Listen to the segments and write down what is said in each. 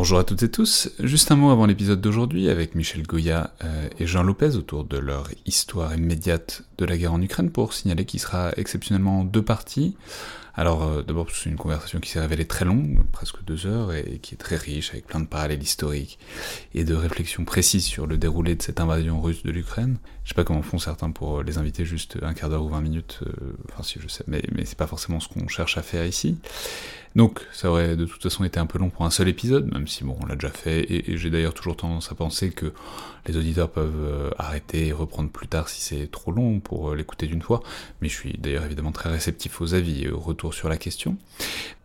Bonjour à toutes et tous. Juste un mot avant l'épisode d'aujourd'hui avec Michel Goya euh, et Jean Lopez autour de leur histoire immédiate de la guerre en Ukraine pour signaler qu'il sera exceptionnellement en deux parties. Alors euh, d'abord c'est une conversation qui s'est révélée très longue, presque deux heures, et qui est très riche avec plein de parallèles historiques et de réflexions précises sur le déroulé de cette invasion russe de l'Ukraine. Je sais pas comment font certains pour les inviter juste un quart d'heure ou vingt minutes, euh, enfin si je sais, mais, mais c'est pas forcément ce qu'on cherche à faire ici. Donc ça aurait de toute façon été un peu long pour un seul épisode, même si bon on l'a déjà fait, et, j'ai d'ailleurs toujours tendance à penser que les auditeurs peuvent euh, arrêter et reprendre plus tard si c'est trop long pour euh, l'écouter d'une fois, mais je suis d'ailleurs évidemment très réceptif aux avis et aux retours sur la question.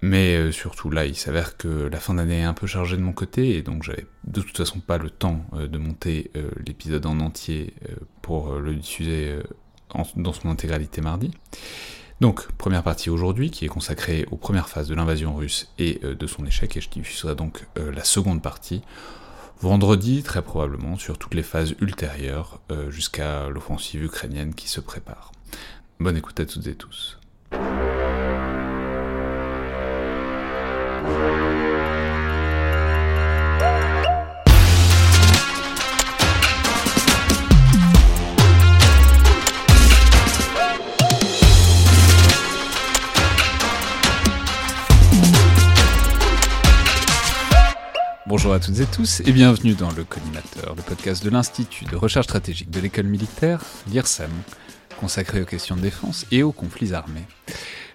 Mais euh, surtout là, il s'avère que la fin d'année est un peu chargée de mon côté, et donc j'avais de toute façon pas le temps de monter l'épisode en entier pour le diffuser dans son intégralité mardi. Donc, première partie aujourd'hui qui est consacrée aux premières phases de l'invasion russe et euh, de son échec, et je diffuserai donc euh, la seconde partie vendredi très probablement sur toutes les phases ultérieures euh, jusqu'à l'offensive ukrainienne qui se prépare. Bonne écoute à toutes et tous. Bonjour à toutes et tous et bienvenue dans le Collimateur, le podcast de l'Institut de recherche stratégique de l'école militaire, l'IRSEM, consacré aux questions de défense et aux conflits armés.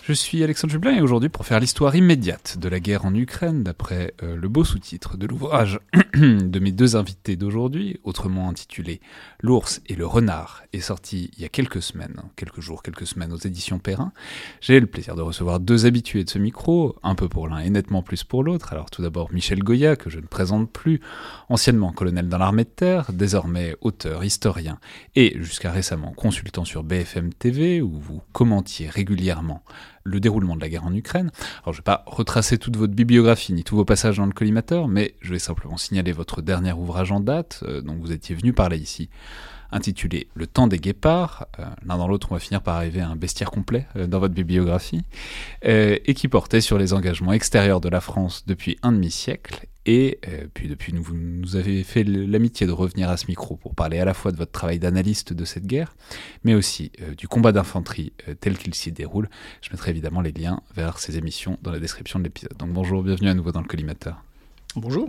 Je suis Alexandre Jublin et aujourd'hui pour faire l'histoire immédiate de la guerre en Ukraine d'après euh, le beau sous-titre de l'ouvrage de mes deux invités d'aujourd'hui, autrement intitulé L'ours et le renard, est sorti il y a quelques semaines, quelques jours, quelques semaines aux éditions Perrin. J'ai le plaisir de recevoir deux habitués de ce micro, un peu pour l'un et nettement plus pour l'autre. Alors tout d'abord Michel Goya, que je ne présente plus, anciennement colonel dans l'armée de terre, désormais auteur, historien et jusqu'à récemment consultant sur BFM TV où vous commentiez régulièrement le déroulement de la guerre en Ukraine. Alors je ne vais pas retracer toute votre bibliographie ni tous vos passages dans le collimateur, mais je vais simplement signaler votre dernier ouvrage en date, euh, dont vous étiez venu parler ici, intitulé Le temps des guépards. Euh, l'un dans l'autre, on va finir par arriver à un bestiaire complet euh, dans votre bibliographie, et qui portait sur les engagements extérieurs de la France depuis un demi-siècle et euh, puis depuis, vous nous avez fait l'amitié de revenir à ce micro pour parler à la fois de votre travail d'analyste de cette guerre, mais aussi euh, du combat d'infanterie euh, tel qu'il s'y déroule. Je mettrai évidemment les liens vers ces émissions dans la description de l'épisode. Donc bonjour, bienvenue à nouveau dans le collimateur. Bonjour.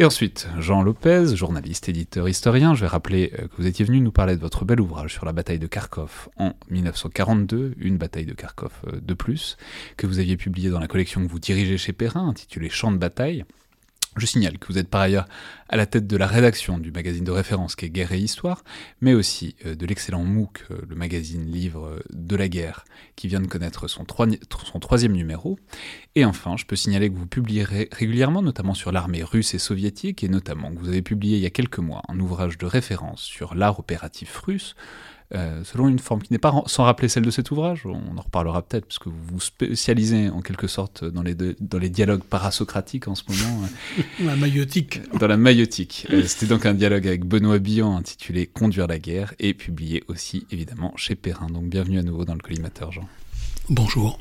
Et ensuite, Jean Lopez, journaliste, éditeur, historien, je vais rappeler que vous étiez venu nous parler de votre bel ouvrage sur la bataille de Kharkov en 1942, une bataille de Kharkov de plus, que vous aviez publié dans la collection que vous dirigez chez Perrin, intitulée Champ de bataille. Je signale que vous êtes par ailleurs à la tête de la rédaction du magazine de référence qui est Guerre et Histoire, mais aussi euh, de l'excellent MOOC, euh, le magazine livre euh, de la guerre, qui vient de connaître son, son, troisième numéro. Et enfin, je peux signaler que vous publierez régulièrement, notamment sur l'armée russe et soviétique, et notamment que vous avez publié il y a quelques mois un ouvrage de référence sur l'art opératif russe, euh, selon une forme qui n'est pas sans rappeler celle de cet ouvrage. On en reparlera peut-être, parce que vous vous spécialisez en quelque sorte dans les, dans les dialogues parasocratiques en ce moment. la maïotique. Dans la maïotique. Euh, c'était donc un dialogue avec Benoît Billon intitulé Conduire la guerre, et publié aussi évidemment chez Perrin. Donc bienvenue à nouveau dans le collimateur, Jean. Bonjour.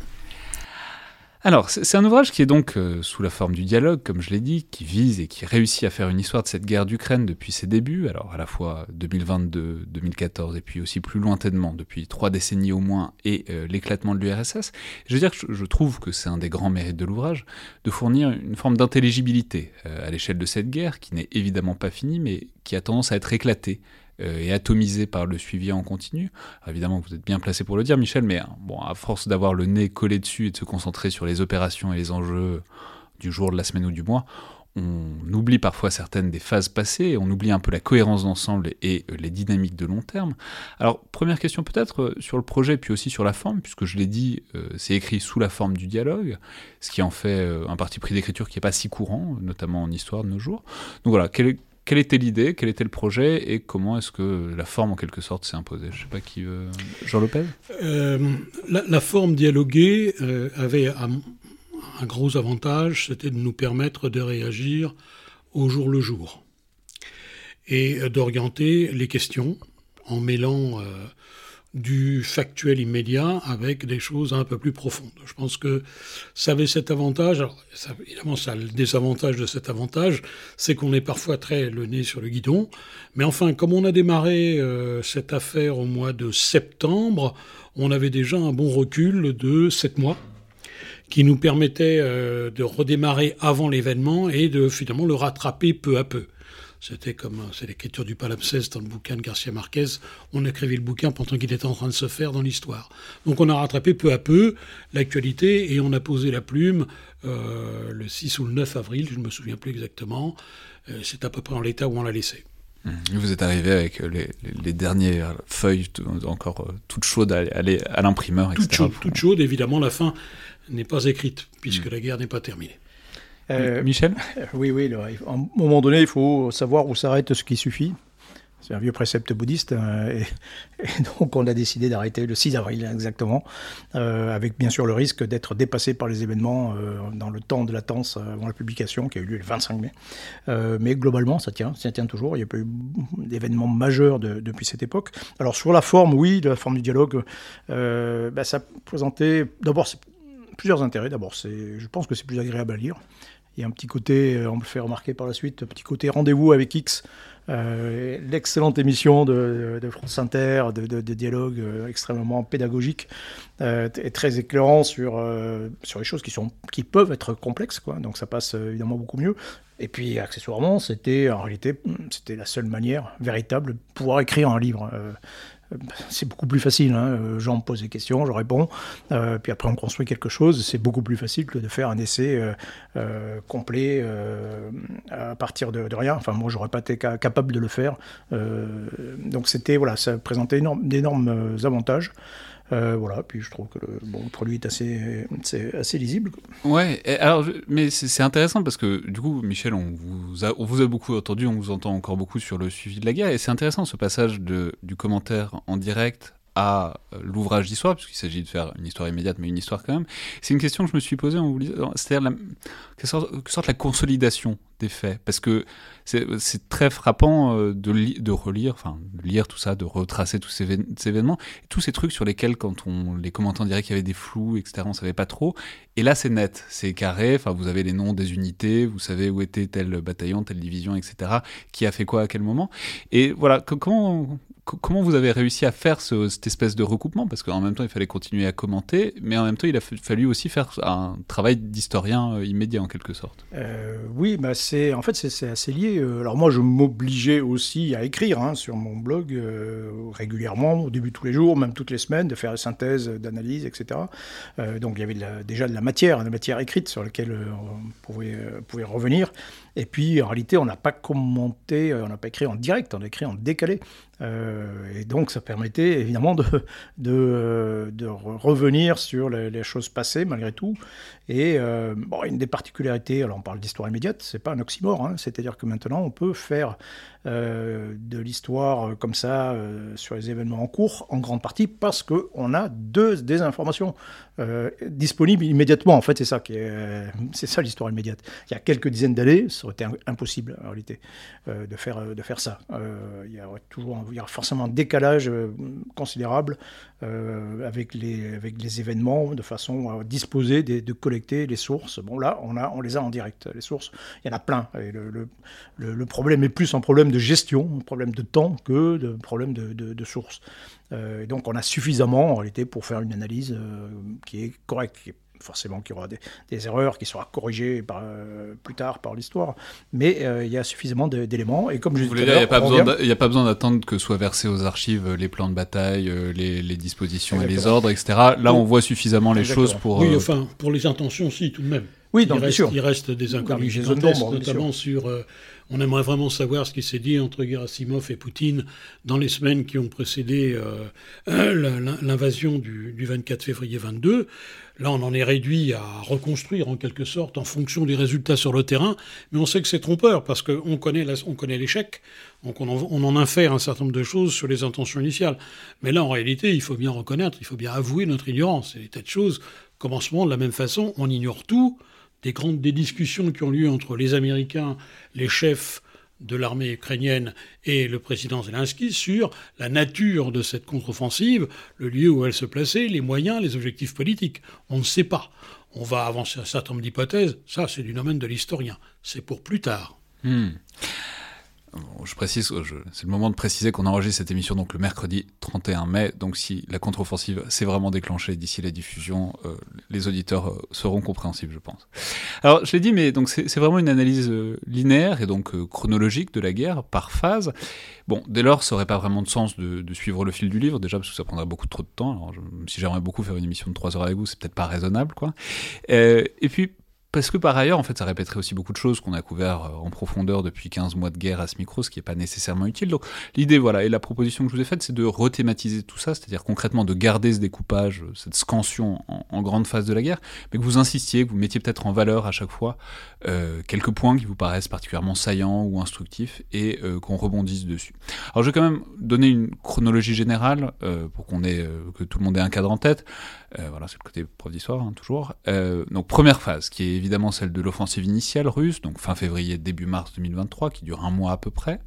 Alors, c'est un ouvrage qui est donc euh, sous la forme du dialogue, comme je l'ai dit, qui vise et qui réussit à faire une histoire de cette guerre d'Ukraine depuis ses débuts, alors à la fois 2022, 2014 et puis aussi plus lointainement, depuis trois décennies au moins, et euh, l'éclatement de l'URSS. Je veux dire que je, trouve que c'est un des grands mérites de l'ouvrage, de fournir une forme d'intelligibilité euh, à l'échelle de cette guerre, qui n'est évidemment pas finie, mais qui a tendance à être éclatée et atomisé par le suivi en continu. évidemment, vous êtes bien placé pour le dire, Michel, mais bon, à force d'avoir le nez collé dessus et de se concentrer sur les opérations et les enjeux du jour, de la semaine ou du mois, on oublie parfois certaines des phases passées, on oublie un peu la cohérence d'ensemble et euh, les dynamiques de long terme. Alors, première question peut-être euh, sur le projet, puis aussi sur la forme, puisque je l'ai dit, c'est écrit sous la forme du dialogue, ce qui en fait un parti pris d'écriture qui n'est pas si courant, notamment en histoire de nos jours. Donc voilà, quelle était l'idée, quel était le projet et comment est-ce que la forme en quelque sorte s'est imposée? Je ne sais pas qui veut... Jean Lopez? Euh, la, forme dialoguée euh, avait un, gros avantage, c'était de nous permettre de réagir au jour le jour et d'orienter les questions en mêlant du factuel immédiat avec des choses un peu plus profondes. Je pense que ça avait cet avantage, alors ça, évidemment ça a le désavantage de cet avantage, c'est qu'on est parfois très le nez sur le guidon, mais enfin comme on a démarré euh, cette affaire au mois de septembre, on avait déjà un bon recul de sept mois qui nous permettait euh, de redémarrer avant l'événement et de finalement le rattraper peu à peu. C'était comme c'est l'écriture du palimpseste dans le bouquin de Garcia Marquez. On écrivait le bouquin pendant qu'il était en train de se faire dans l'histoire. Donc on a rattrapé peu à peu l'actualité et on a posé la plume euh, le 6 ou le 9 avril, je ne me souviens plus exactement. Euh, c'est à peu près en l'état où on l'a laissé. Mmh. Vous êtes arrivé avec les, dernières feuilles encore toutes chaudes à, à l'imprimeur, etc. Toutes chaudes, évidemment, la fin n'est pas écrite, puisque mmh. la guerre n'est pas terminée. Euh, Michel Oui, oui. à un moment donné, il faut savoir où s'arrête ce qui suffit. C'est un vieux précepte bouddhiste. Euh, et, donc, on a décidé d'arrêter le 6 avril, exactement, euh, avec bien sûr le risque d'être dépassé par les événements dans le temps de latence avant la publication, qui a eu lieu le 25 mai. mais globalement, ça tient, ça tient toujours. Il n'y a pas eu d'événements majeurs depuis cette époque. Alors, sur la forme, oui, la forme du dialogue, bah, ça présentait d'abord plusieurs intérêts. D'abord, je pense que c'est plus agréable à lire. A un petit côté, euh, on me fait remarquer par la suite, petit côté rendez-vous avec X, euh, l'excellente émission de, France Inter, de, dialogue euh, extrêmement pédagogique et très éclairant sur, sur les choses qui, sont, qui peuvent être complexes. Quoi. Donc ça passe évidemment beaucoup mieux. Et puis accessoirement, c'était en réalité la seule manière véritable de pouvoir écrire un livre c'est beaucoup plus facile. Hein. Jean me pose des questions, je réponds, euh, puis après on construit quelque chose. C'est beaucoup plus facile que de faire un essai euh, euh, complet à partir de, rien. Enfin, moi, j'aurais pas été capable de le faire. donc c'était voilà, ça présentait d'énormes avantages. Euh, voilà, puis je trouve que le, produit est assez, assez lisible. Ouais, alors, mais c'est intéressant parce que du coup, Michel, on vous, a, on vous a beaucoup entendu, on vous entend encore beaucoup sur le suivi de la guerre, et c'est intéressant ce passage de, du commentaire en direct à euh, l'ouvrage d'histoire, puisqu'il s'agit de faire une histoire immédiate, mais une histoire quand même. C'est une question que je me suis posée en vous lisant, c'est-à-dire que sorte, la consolidation des faits, parce que c'est très frappant euh, de, relire, enfin de lire tout ça, de retracer tous ces, événements, tous ces trucs sur lesquels, quand on les commentait dirait qu'il y avait des flous, etc., on savait pas trop. Et là, c'est net, c'est carré. Enfin, vous avez les noms des unités, vous savez où était tel bataillon, telle division, etc., qui a fait quoi à quel moment. Et voilà, comment comment vous avez réussi à faire cette espèce de recoupement? Parce qu'en même temps, il fallait continuer à commenter, mais en même temps, il a fallu aussi faire un travail d'historien euh, immédiat en quelque sorte. Euh, oui, bah c'est en fait c'est assez lié. Euh, alors moi, je m'obligeais aussi à écrire hein, sur mon blog régulièrement, au début tous les jours, même toutes les semaines, de faire des synthèses, d'analyse, etc. donc il y avait déjà de la matière, de la matière écrite sur laquelle on pouvait, pouvait revenir. Et puis, en réalité, on n'a pas commenté, on n'a pas écrit en direct, on a écrit en décalé. Euh, et donc, ça permettait évidemment de, de revenir sur les, choses passées, malgré tout. Et euh, une des particularités, alors on parle d'histoire immédiate, c'est pas un oxymore, hein, c'est-à-dire que maintenant, on peut faire euh, de l'histoire euh, comme ça euh, sur les événements en cours, en grande partie parce qu'on a deux, des informations disponibles immédiatement. En fait, c'est ça qui est, c'est ça l'histoire immédiate. Il y a quelques dizaines d'années, ça aurait été impossible en réalité de faire de faire ça. il y aurait toujours, il y a forcément un décalage considérable avec les avec les événements de façon à disposer de collecter les sources. Bon là, on a on les a en direct. Les sources, il y en a plein. Et le, le, le problème est plus un problème de gestion, un problème de temps que de problème de, de, source. Euh, donc on a suffisamment en réalité pour faire une analyse euh, qui est correcte, qui est forcément qu'il y aura des, erreurs qui sera corrigées par, euh, plus tard par l'histoire, mais il y a suffisamment d'éléments. Et comme je disais, il n'y a, pas besoin d'attendre que soient versés aux archives les plans de bataille, les, les, dispositions et les ordres, etc. Là, on voit suffisamment les choses pour. Oui, enfin, pour les intentions, si, tout de même. Oui, il, reste, il reste des inconnus notamment sur on aimerait vraiment savoir ce qui s'est dit entre Gerasimov et Poutine dans les semaines qui ont précédé euh, l'invasion du, 24 février 22. Là, on en est réduit à reconstruire en quelque sorte en fonction des résultats sur le terrain, mais on sait que c'est trompeur parce qu'on connaît l'échec, donc on en, on infère un certain nombre de choses sur les intentions initiales. Mais là, en réalité, il faut bien reconnaître, il faut bien avouer notre ignorance. C'est des tas de choses. Commencement, de la même façon, on ignore tout des grandes des discussions qui ont lieu entre les Américains, les chefs de l'armée ukrainienne et le président Zelensky sur la nature de cette contre-offensive, le lieu où elle se plaçait, les moyens, les objectifs politiques. On ne sait pas. On va avancer un certain nombre d'hypothèses. Ça, c'est du domaine de l'historien. C'est pour plus tard. Hmm je précise, c'est le moment de préciser qu'on enregistre cette émission donc le mercredi 31 mai. Donc si la contre-offensive s'est vraiment déclenchée d'ici la diffusion, euh, les auditeurs euh, seront compréhensibles, je pense. Alors je l'ai dit, mais donc c'est vraiment une analyse euh, linéaire et donc chronologique de la guerre par phase. Bon, dès lors, ça n'aurait pas vraiment de sens de, suivre le fil du livre, déjà parce que ça prendrait beaucoup trop de temps. Si j'aimerais beaucoup faire une émission de 3 heures avec vous, c'est peut-être pas raisonnable, quoi. et puis parce que par ailleurs, en fait, ça répéterait aussi beaucoup de choses qu'on a couvert euh, en profondeur depuis 15 mois de guerre à ce micro, ce qui n'est pas nécessairement utile. Donc l'idée, voilà, et la proposition que je vous ai faite, c'est de rethématiser tout ça, c'est-à-dire concrètement de garder ce découpage, euh, cette scansion en, grande phase de la guerre, mais que vous insistiez, que vous mettiez peut-être en valeur à chaque fois euh, quelques points qui vous paraissent particulièrement saillants ou instructifs et qu'on rebondisse dessus. Alors je vais quand même donner une chronologie générale pour qu'on ait que tout le monde ait un cadre en tête. voilà, c'est le côté prof d'histoire, hein, toujours. donc première phase, qui est évidemment celle de l'offensive initiale russe, donc fin février, début mars 2023, qui dure un mois à peu près.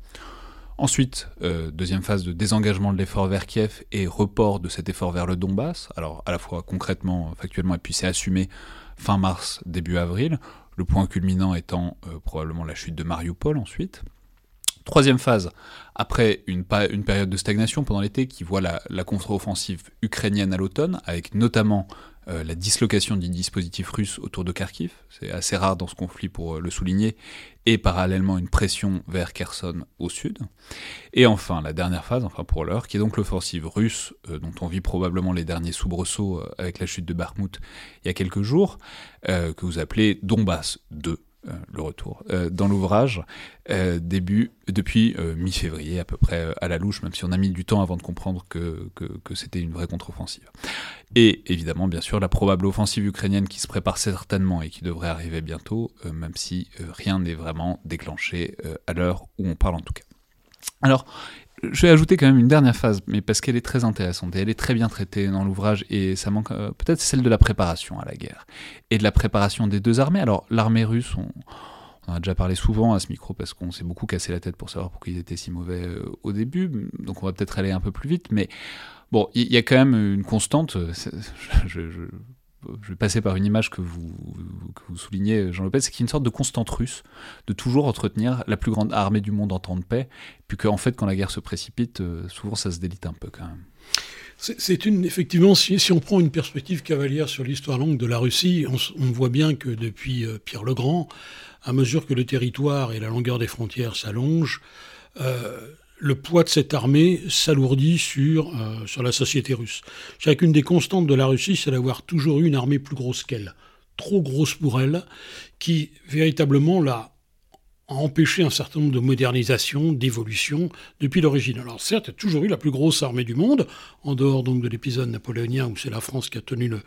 Ensuite, euh, deuxième phase de désengagement de l'effort vers Kiev et report de cet effort vers le Donbass, alors à la fois concrètement, factuellement, et puis c'est assumé fin mars, début avril, le point culminant étant euh, probablement la chute de Mariupol ensuite. Troisième phase, après une, période de stagnation pendant l'été qui voit la contre-offensive ukrainienne à l'automne, avec notamment euh, la dislocation du dispositif russe autour de Kharkiv, c'est assez rare dans ce conflit pour euh, le souligner, et parallèlement une pression vers Kherson au sud. Et enfin, la dernière phase, enfin pour l'heure, qui est donc l'offensive russe, euh, dont on vit probablement les derniers soubresauts avec la chute de Bakhmut il y a quelques jours, que vous appelez Donbass 2 euh, le retour, euh, dans l'ouvrage, euh, début, depuis mi-février à peu près à la louche, même si on a mis du temps avant de comprendre que, que, c'était une vraie contre-offensive. Et évidemment, bien sûr, la probable offensive ukrainienne qui se prépare certainement et qui devrait arriver bientôt, même si rien n'est vraiment déclenché à l'heure où on parle en tout cas. Alors, je vais ajouter quand même une dernière phase, mais parce qu'elle est très intéressante et elle est très bien traitée dans l'ouvrage et ça manque euh, peut-être celle de la préparation à la guerre et de la préparation des deux armées. Alors l'armée russe, on, en a déjà parlé souvent à ce micro parce qu'on s'est beaucoup cassé la tête pour savoir pourquoi ils étaient si mauvais euh, au début, donc on va peut-être aller un peu plus vite, mais bon, il y, a quand même une constante. Je, je, je vais passer par une image que vous, vous soulignez, Jean Lopez, c'est qu'il y a une sorte de constante russe de toujours entretenir la plus grande armée du monde en temps de paix, puis qu'en fait, quand la guerre se précipite, euh, souvent ça se délite un peu quand même. C'est une, effectivement, si, on prend une perspective cavalière sur l'histoire longue de la Russie, on, voit bien que depuis euh, Pierre le Grand, à mesure que le territoire et la longueur des frontières s'allongent, euh, le poids de cette armée s'alourdit sur, euh, sur la société russe. Chacune des constantes de la Russie, c'est d'avoir toujours eu une armée plus grosse qu'elle, trop grosse pour elle, qui véritablement l'a empêché un certain nombre de modernisations, d'évolutions depuis l'origine. Alors certes, il y a toujours eu la plus grosse armée du monde, en dehors donc de l'épisode napoléonien où c'est la France qui a tenu le,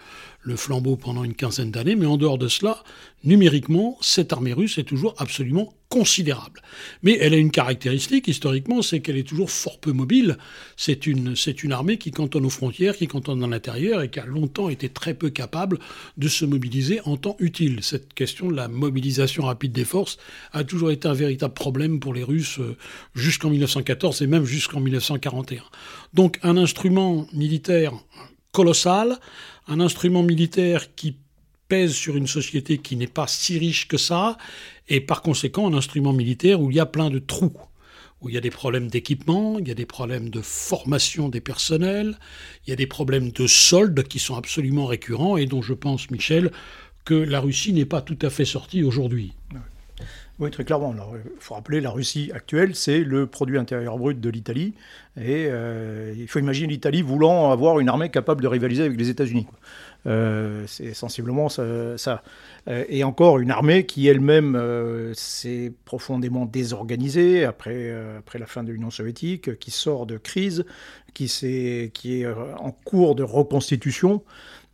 le flambeau pendant une quinzaine d'années, mais en dehors de cela, numériquement, cette armée russe est toujours absolument considérable. Mais elle a une caractéristique historiquement, c'est qu'elle est toujours fort peu mobile. C'est une, c'est une armée qui cantonne aux frontières, qui cantonne dans l'intérieur et qui a longtemps été très peu capable de se mobiliser en temps utile. Cette question de la mobilisation rapide des forces a toujours été un véritable problème pour les Russes euh, jusqu'en 1914 et même jusqu'en 1941. Donc un instrument militaire colossal, un instrument militaire qui pèse sur une société qui n'est pas si riche que ça, et par conséquent un instrument militaire où il y a plein de trous, où il y a des problèmes d'équipement, il y a des problèmes de formation des personnels, il y a des problèmes de soldes qui sont absolument récurrents et dont je pense, Michel, que la Russie n'est pas tout à fait sortie aujourd'hui. Oui, très clairement. Il faut rappeler, la Russie actuelle, c'est le produit intérieur brut de l'Italie. Et euh, il faut imaginer l'Italie voulant avoir une armée capable de rivaliser avec les États-Unis. Euh, c'est sensiblement ça. Euh, et encore une armée qui elle-même s'est profondément désorganisée après, après la fin de l'Union soviétique, qui sort de crise, qui, est, qui est en cours de reconstitution.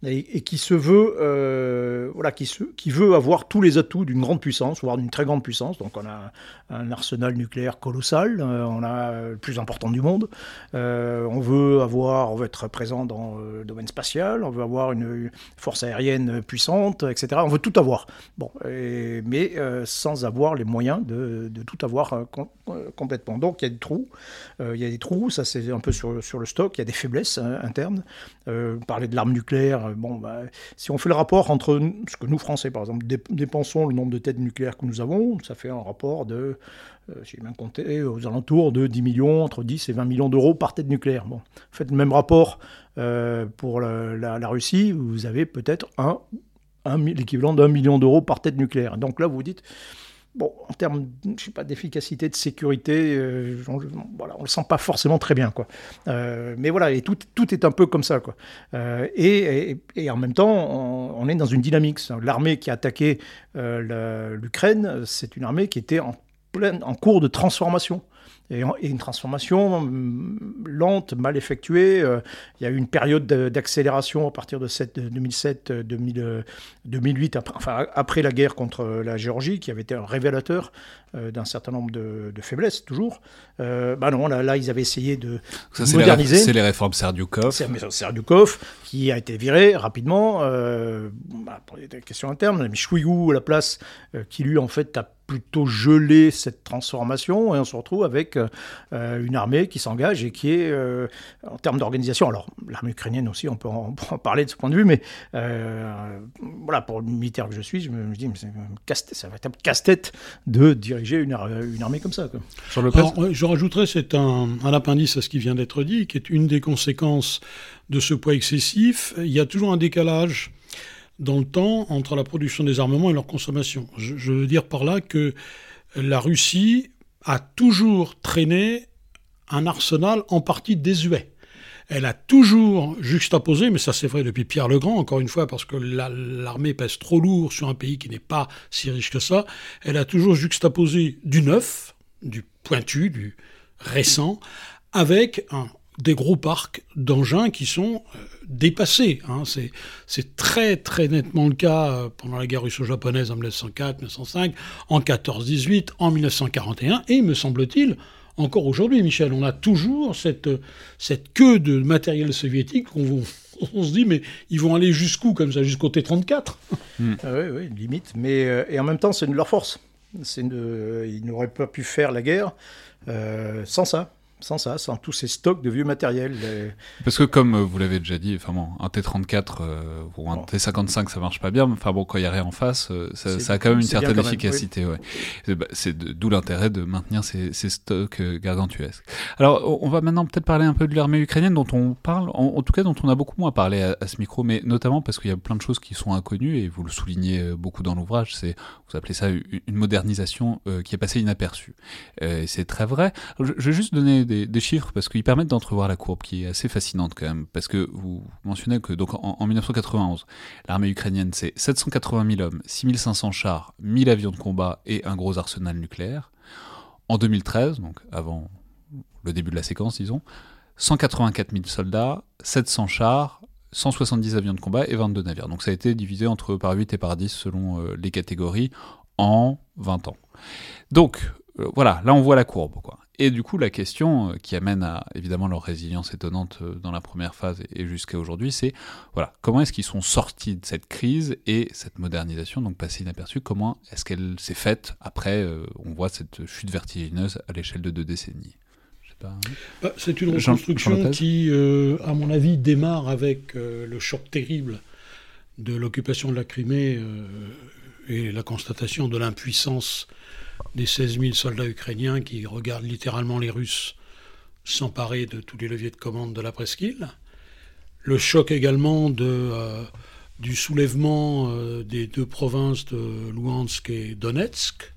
Et, qui se veut, euh, voilà, qui, se, qui veut avoir tous les atouts d'une grande puissance, voire d'une très grande puissance. Donc on a un, arsenal nucléaire colossal, euh, on a le plus important du monde. Euh, on veut avoir, on veut être présent dans le domaine spatial, on veut avoir une, force aérienne puissante, etc. On veut tout avoir. Bon, mais sans avoir les moyens de, de tout avoir complètement. Donc il y a des trous, il y a des trous. Ça c'est un peu sur, sur le stock. Il y a des faiblesses hein, internes. parler de l'arme nucléaire euh, bon, bah, si on fait le rapport entre ce que nous, Français, par exemple, dépensons le nombre de têtes nucléaires que nous avons, ça fait un rapport de, euh, j'ai bien compté, aux alentours de 10 millions, entre 10 et 20 millions d'euros par tête nucléaire. Bon, faites le même rapport euh, pour la, Russie, vous avez peut-être un, l'équivalent d'un million d'euros par tête nucléaire. Donc là, vous vous dites, Bon, en termes, je sais pas, d'efficacité, de sécurité, euh, on, voilà, on le sent pas forcément très bien, quoi. Euh, mais voilà, et tout, tout est un peu comme ça, quoi. Euh, et, en même temps, on, est dans une dynamique. L'armée qui a attaqué l'Ukraine, c'est une armée qui était en pleine, en cours de transformation et, une transformation hum, lente, mal effectuée. Euh, il y a eu une période d'accélération à partir de 2007, 2008, après, enfin, après la guerre contre la Géorgie, qui avait été un révélateur euh, d'un certain nombre de, faiblesses, toujours. Euh, bah non, là, là, ils avaient essayé de moderniser. C'est les réformes Serdyukov. Serdyukov, qui a été viré rapidement bah, pour des questions internes. Mais Chouigou à la place, qui lui, en fait, a plutôt gelé cette transformation et on se retrouve avec euh, une armée qui s'engage et qui est, euh, en termes d'organisation, alors l'armée ukrainienne aussi, on peut, en, parler de ce point de vue, mais euh, voilà, pour le militaire que je suis, je me, dis, mais ça va être un casse-tête de diriger une, une, armée comme ça. Sur le alors, je rajouterais, c'est un, un appendice à ce qui vient d'être dit, qui est une des conséquences de ce poids excessif. Il y a toujours un décalage dans le temps entre la production des armements et leur consommation. Je, veux dire par là que la Russie a toujours traîné un arsenal en partie désuet. Elle a toujours juxtaposé, mais ça c'est vrai depuis Pierre le Grand, encore une fois, parce que l'armée pèse trop lourd sur un pays qui n'est pas si riche que ça, elle a toujours juxtaposé du neuf, du pointu, du récent, avec des gros parcs d'engins qui sont euh, dépassés. Hein. C'est très très nettement le cas euh, pendant la guerre russo-japonaise en 1904, 1905, en 14-18, en 1941, et me semble-t-il, encore aujourd'hui, Michel, on a toujours cette, cette queue de matériel soviétique on, on se dit, mais ils vont aller jusqu'où comme ça, jusqu'au T-34 hmm. ah Oui, oui, limite. Mais, euh, et en même temps, c'est de leur force. Une, ils n'auraient pas pu faire la guerre sans ça sans ça, sans tous ces stocks de vieux matériel. Parce que comme euh, vous l'avez déjà dit, enfin bon, un T34 euh, ou un T55 ça marche pas bien, mais enfin bon, quand il y a rien en face, euh, ça, a quand même une certaine efficacité. Ouais. Bah, c'est d'où l'intérêt de maintenir ces, ces stocks gargantuesques. Alors on va maintenant peut-être parler un peu de l'armée ukrainienne dont on parle, en, tout cas dont on a beaucoup moins parlé à, ce micro, mais notamment parce qu'il y a plein de choses qui sont inconnues et vous le soulignez beaucoup dans l'ouvrage, c'est vous appelez ça une modernisation qui est passée inaperçue. c'est très vrai. Je, je vais juste donner des, chiffres parce qu'ils permettent d'entrevoir la courbe qui est assez fascinante quand même. Parce que vous mentionnez que donc en, 1991, l'armée ukrainienne c'est 780 000 hommes, 6500 chars, 1000 avions de combat et un gros arsenal nucléaire. En 2013, donc avant le début de la séquence, disons, 184 000 soldats, 700 chars, 170 avions de combat et 22 navires. Donc ça a été divisé entre par 8 et par 10 selon euh, les catégories en 20 ans. Donc euh, voilà, là on voit la courbe. Quoi. Et du coup, la question euh, qui amène à évidemment leur résilience étonnante euh, dans la première phase et jusqu'à aujourd'hui, c'est voilà, comment est-ce qu'ils sont sortis de cette crise et cette modernisation, donc passée inaperçue, comment est-ce qu'elle s'est faite après, euh, on voit cette chute vertigineuse à l'échelle de deux décennies? Bah, c'est une reconstruction qui, à mon avis, démarre avec le choc terrible de l'occupation de la Crimée et la constatation de l'impuissance des 16 000 soldats ukrainiens qui regardent littéralement les Russes s'emparer de tous les leviers de commande de la presqu'île. Le choc également de, euh, du soulèvement euh, des deux provinces de Luhansk et Donetsk.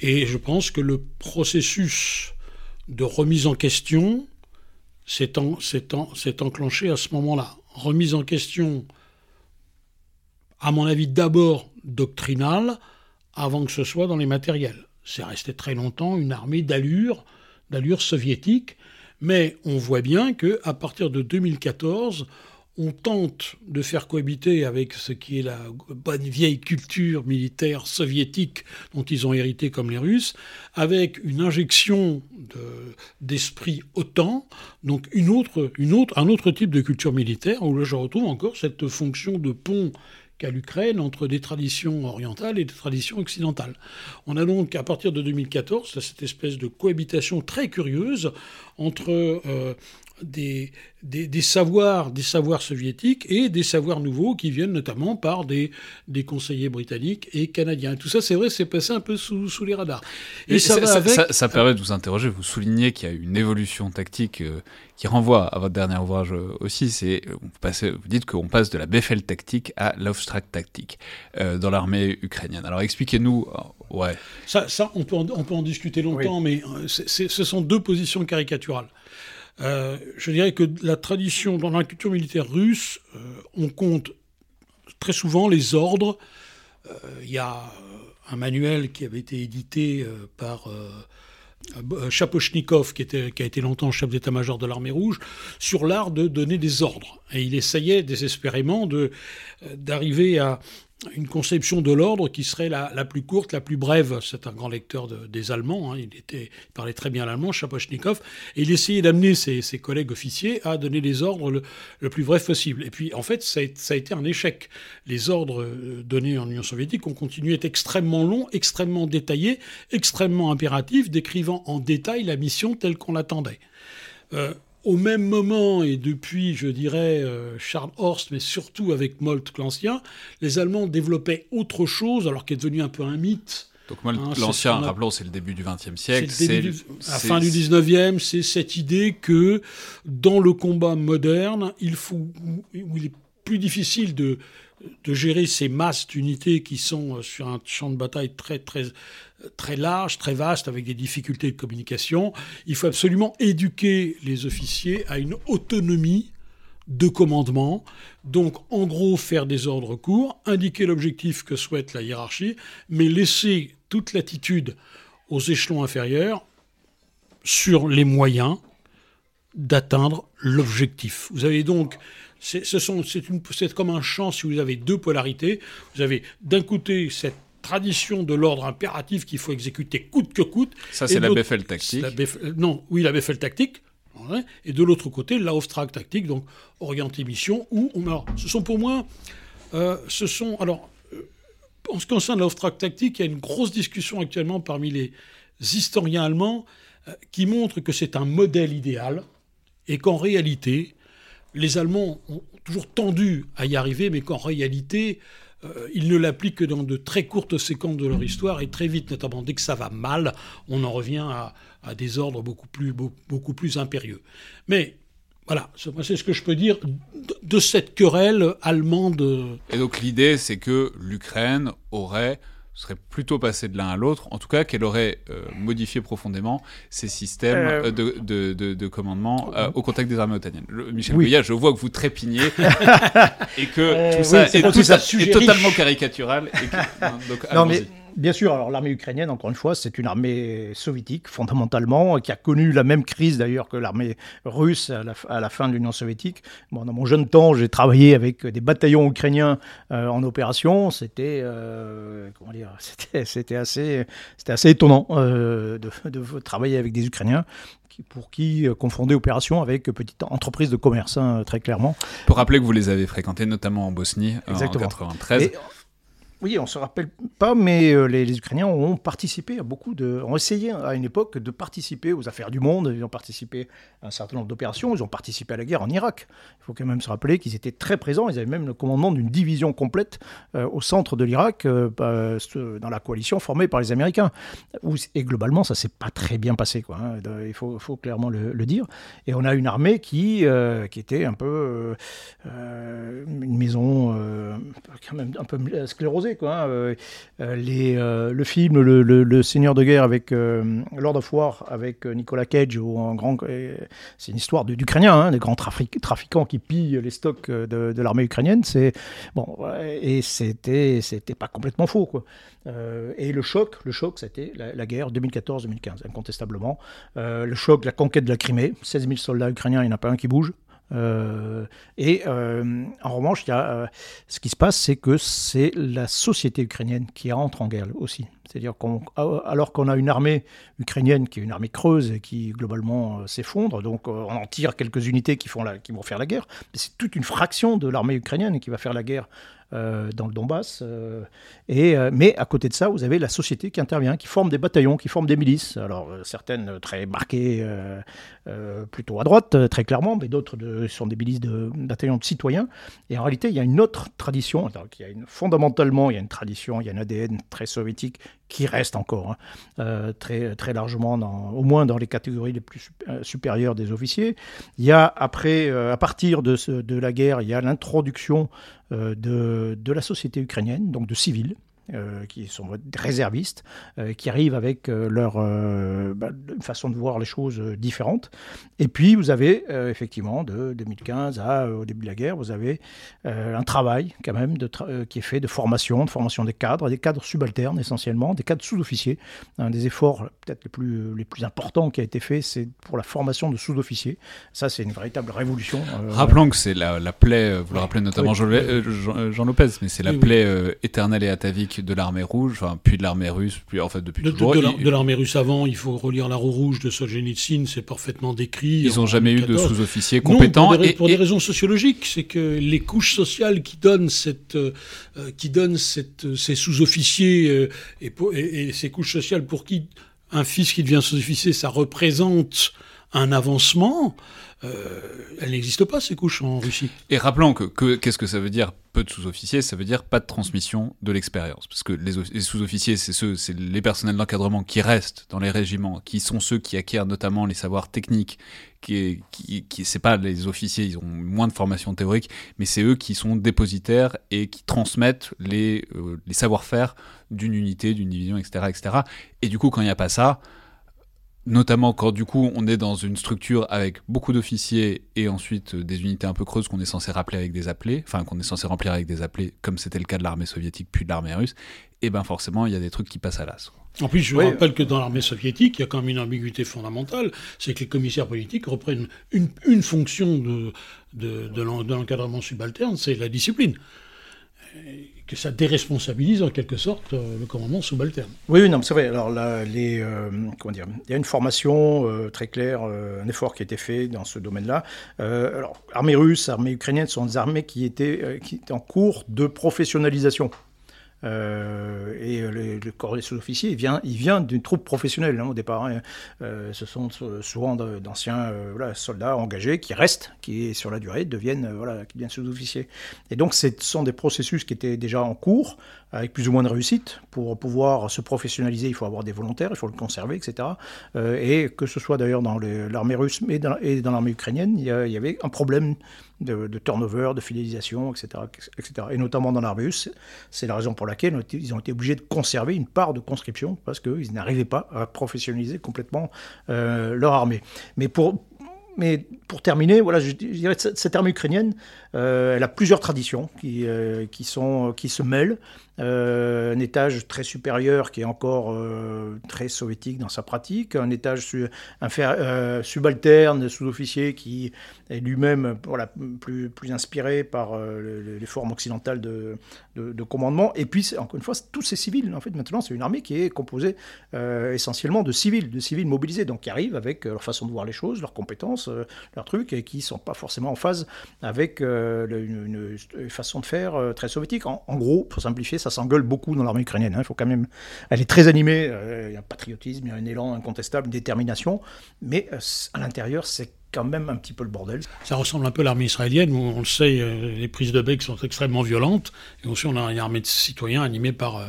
Et je pense que le processus de remise en question s'est enclenché à ce moment-là. Remise en question, à mon avis, d'abord doctrinale, avant que ce soit dans les matériels. C'est resté très longtemps une armée d'allure, d'allure soviétique, mais on voit bien que à partir de 2014, on tente de faire cohabiter avec ce qui est la bonne vieille culture militaire soviétique dont ils ont hérité comme les Russes, avec une injection d'esprit OTAN, donc une autre, un autre type de culture militaire, où là je retrouve encore cette fonction de pont qu'a l'Ukraine entre des traditions orientales et des traditions occidentales. On a donc, à partir de 2014, cette espèce de cohabitation très curieuse entre euh, des, des, savoirs, des savoirs soviétiques et des savoirs nouveaux qui viennent notamment par des, des conseillers britanniques et canadiens. Tout ça, c'est vrai, c'est passé un peu sous, sous les radars. Et, ça, ça, ça, permet de vous interroger, vous soulignez qu'il y a une évolution tactique euh, qui renvoie à votre dernier ouvrage euh, aussi. C'est vous, vous dites qu'on passe de la Befehl tactique à l'Auftrag tactique euh, dans l'armée ukrainienne. Alors expliquez-nous. ouais. Ça, ça on, peut en, on peut en discuter longtemps, mais ce sont deux positions caricaturales. Euh, je dirais que la tradition, dans la culture militaire russe, euh, on compte très souvent les ordres. Euh, il y a un manuel qui avait été édité par Chapochnikov, qui a été longtemps chef d'état-major de l'armée rouge, sur l'art de donner des ordres. Et il essayait désespérément d'arriver à, une conception de l'ordre qui serait la, plus courte, la plus brève. C'est un grand lecteur des Allemands, hein. il, parlait très bien l'allemand, Chapochnikov, et il essayait d'amener ses, collègues officiers à donner les ordres le, plus bref possible. Et puis, en fait, ça a, été un échec. Les ordres euh, donnés en Union soviétique ont continué à être extrêmement longs, extrêmement détaillés, extrêmement impératifs, décrivant en détail la mission telle qu'on l'attendait. Euh, au même moment, et depuis, je dirais, euh, Charles Horst, mais surtout avec Moltke l'Ancien, les Allemands développaient autre chose, alors qui est devenu un peu un mythe. Donc Moltke hein, l'Ancien, rappelons, c'est le début du XXe siècle. C'est la fin du XIXe, c'est cette idée que dans le combat moderne, il, faut, il est plus difficile de, de gérer ces masses d'unités qui sont euh, sur un champ de bataille très, très, très large, très vaste, avec des difficultés de communication. Il faut absolument éduquer les officiers à une autonomie de commandement. Donc, en gros, faire des ordres courts, indiquer l'objectif que souhaite la hiérarchie, mais laisser toute latitude aux échelons inférieurs sur les moyens d'atteindre l'objectif. Vous avez donc c'est comme un champ si vous avez deux polarités. Vous avez d'un côté cette tradition de l'ordre impératif qu'il faut exécuter coûte que coûte. Ça, c'est la Beffel tactique. non, oui, la Beffel tactique. et de l'autre côté, la Auftrag tactique, donc orienté mission, où on. Alors, ce sont pour moi. Euh, ce sont. Alors, euh, en ce qui concerne la Auftrag tactique, il y a une grosse discussion actuellement parmi les historiens allemands euh, qui montre que c'est un modèle idéal et qu'en réalité, les Allemands ont toujours tendu à y arriver, mais qu'en réalité, euh, ils ne l'appliquent que dans de très courtes séquences de leur histoire, et très vite, notamment dès que ça va mal, on en revient à, des ordres beaucoup plus, beaucoup plus impérieux. Mais voilà, c'est ce que je peux dire de cette querelle allemande. Et donc l'idée, c'est que l'Ukraine aurait serait plutôt passé de l'un à l'autre, en tout cas qu'elle aurait euh, modifié profondément ses systèmes euh. Euh, de, de, de, commandement au contact des armées otaniennes. Michel oui. je vois que vous trépignez et que tout ça, est, totalement caricatural. non, mais Bien sûr, alors l'armée ukrainienne, encore une fois, c'est une armée soviétique fondamentalement, qui a connu la même crise d'ailleurs que l'armée russe à la, fin de l'Union soviétique. Bon, dans mon jeune temps, j'ai travaillé avec des bataillons ukrainiens euh, en opération. C'était, euh, comment dire, c'était, assez, c'était assez étonnant euh, de, de, travailler avec des Ukrainiens pour qui confondait opération avec petite entreprise de commerce, hein, très clairement. Pour rappeler que vous les avez fréquentés notamment en Bosnie en 93. Oui, on ne se rappelle pas, mais euh, les, Ukrainiens ont participé à beaucoup de. ont essayé à une époque de participer aux affaires du monde. Ils ont participé à un certain nombre d'opérations. Ils ont participé à la guerre en Irak. Il faut quand même se rappeler qu'ils étaient très présents. Ils avaient même le commandement d'une division complète euh, au centre de l'Irak, euh, dans la coalition formée par les Américains. Et globalement, ça s'est pas très bien passé. Quoi, hein. Il faut, clairement le, dire. Et on a une armée qui, qui était un peu. une maison quand même un peu sclérosée Hein, euh, euh, euh, le film le, Seigneur de guerre avec Lord of War avec Nicolas Cage, c'est une histoire d'Ukrainiens, hein, des grands trafiquants qui pillent les stocks de, l'armée ukrainienne. C'est bon, et c'était c'était pas complètement faux quoi. et le choc, le choc, c'était la, guerre 2014-2015, incontestablement. le choc, la conquête de la Crimée, 16 000 soldats ukrainiens, il n'y en a pas un qui bouge. Et en revanche, y a, ce qui se passe, c'est que c'est la société ukrainienne qui entre en guerre aussi. C'est-à-dire qu'alors qu'on a une armée ukrainienne qui est une armée creuse et qui globalement s'effondre, donc on en tire quelques unités qui, qui vont faire la guerre, mais c'est toute une fraction de l'armée ukrainienne qui va faire la guerre euh, dans le Donbass. Euh, euh, mais à côté de ça, vous avez la société qui intervient, qui forme des bataillons, qui forme des milices. Alors certaines très marquées plutôt à droite, très clairement, mais d'autres sont des milices de bataillons de citoyens. Et en réalité, il y a une autre tradition. il fondamentalement, il y a une tradition, il y a un ADN très soviétique qui reste encore hein, très, très largement, dans, au moins dans les catégories les plus supérieures des officiers. Il y a après, à partir de, la guerre, il y a l'introduction euh, de, la société ukrainienne, donc de civils, euh, qui sont réservistes, euh, qui arrivent avec euh, leur bah, façon de voir les choses différentes. Et puis, vous avez effectivement, de 2015 à, au début de la guerre, vous avez un travail quand même de qui est fait de formation, de formation des cadres, des cadres subalternes essentiellement, des cadres sous-officiers. Un des efforts peut-être les plus, les plus importants qui a été fait, c'est pour la formation de sous-officiers. Ça, c'est une véritable révolution. Rappelons que c'est la, plaie, vous le rappelez notamment Jean, Jean, Lopez, mais c'est la plaie éternelle et atavique de l'armée rouge, enfin, puis de l'armée russe, puis en fait depuis de, toujours. De, l'armée russe avant, il faut relire la roue rouge de Solzhenitsyn, c'est parfaitement décrit. Ils n'ont jamais eu de sous-officiers compétents. pour, des, pour des, raisons sociologiques, c'est que les couches sociales qui donnent, cette, euh, qui donnent cette, ces sous-officiers euh, et, et, et, ces couches sociales pour qui un fils qui devient sous-officier, ça représente un avancement. Euh, elle n'existe pas, ces couches en Russie. Et rappelons que qu'est-ce que ça veut dire peu de sous-officiers Ça veut dire pas de transmission de l'expérience. Parce que les, sous-officiers, c'est ceux, c'est les personnels d'encadrement qui restent dans les régiments, qui sont ceux qui acquièrent notamment les savoirs techniques. Qui, qui, qui c'est pas les officiers, ils ont moins de formation théorique, mais c'est eux qui sont dépositaires et qui transmettent les, euh, les savoir-faire d'une unité, d'une division, etc., etc. Et du coup, quand il n'y a pas ça, notamment quand du coup on est dans une structure avec beaucoup d'officiers et ensuite euh, des unités un peu creuses qu'on est censé rappeler avec des appelés, enfin qu'on est censé remplir avec des appelés, comme c'était le cas de l'armée soviétique puis de l'armée russe, et ben forcément il y a des trucs qui passent à l'as. En plus, je rappelle que dans l'armée soviétique, il y a quand même une ambiguïté fondamentale, c'est que les commissaires politiques reprennent une, une fonction de, de, de l'encadrement subalterne, c'est la discipline que ça déresponsabilise en quelque sorte euh, le commandement subalterne. Oui, oui non, c'est vrai. Alors les, euh, comment dire, il y a une formation euh, très claire, un effort qui a été fait dans ce domaine-là. alors, armée russe, armée ukrainienne sont des armées qui étaient, qui étaient en cours de professionnalisation. Euh, et le, le, corps des sous-officiers, il vient, il vient d'une troupe professionnelle hein, au départ. Hein. Euh, ce sont souvent d'anciens euh, soldats engagés qui restent, qui sur la durée deviennent, voilà, deviennent sous-officiers. Et donc ce sont des processus qui étaient déjà en cours, avec plus ou moins de réussite. Pour pouvoir se professionnaliser, il faut avoir des volontaires, il faut le conserver, etc. et que ce soit d'ailleurs dans l'armée russe et dans, l'armée ukrainienne, il y, avait un problème de, turnover, de fidélisation, etc., etc. Et notamment dans l'Arbeus, c'est la raison pour laquelle ils ont été obligés de conserver une part de conscription, parce qu'ils n'arrivaient pas à professionnaliser complètement euh, leur armée. Mais pour, terminer, voilà, je, dirais que cette armée ukrainienne, euh, elle a plusieurs traditions euh, qui se mêlent. Un étage très supérieur qui est encore très soviétique dans sa pratique, un étage subalterne, sous-officier qui est lui-même voilà, plus, plus inspiré par les formes occidentales de, de, commandement. Et puis, encore une fois, tous ces civils, en fait, maintenant, c'est une armée qui est composée essentiellement de civils, de civils mobilisés, donc qui arrivent avec leur façon de voir les choses, leurs compétences, leurs trucs, et qui ne sont pas forcément en phase avec une, façon de faire très soviétique. En, gros, pour simplifier, ça s'engueule beaucoup dans l'armée ukrainienne. Hein. Il faut quand même, elle est très animée. il y a un patriotisme, il y a un élan incontestable, une détermination, mais à l'intérieur, c'est quand même un petit peu le bordel. Ça ressemble un peu à l'armée israélienne, où on le sait, les prises de bec sont extrêmement violentes, et aussi on a une armée de citoyens animée par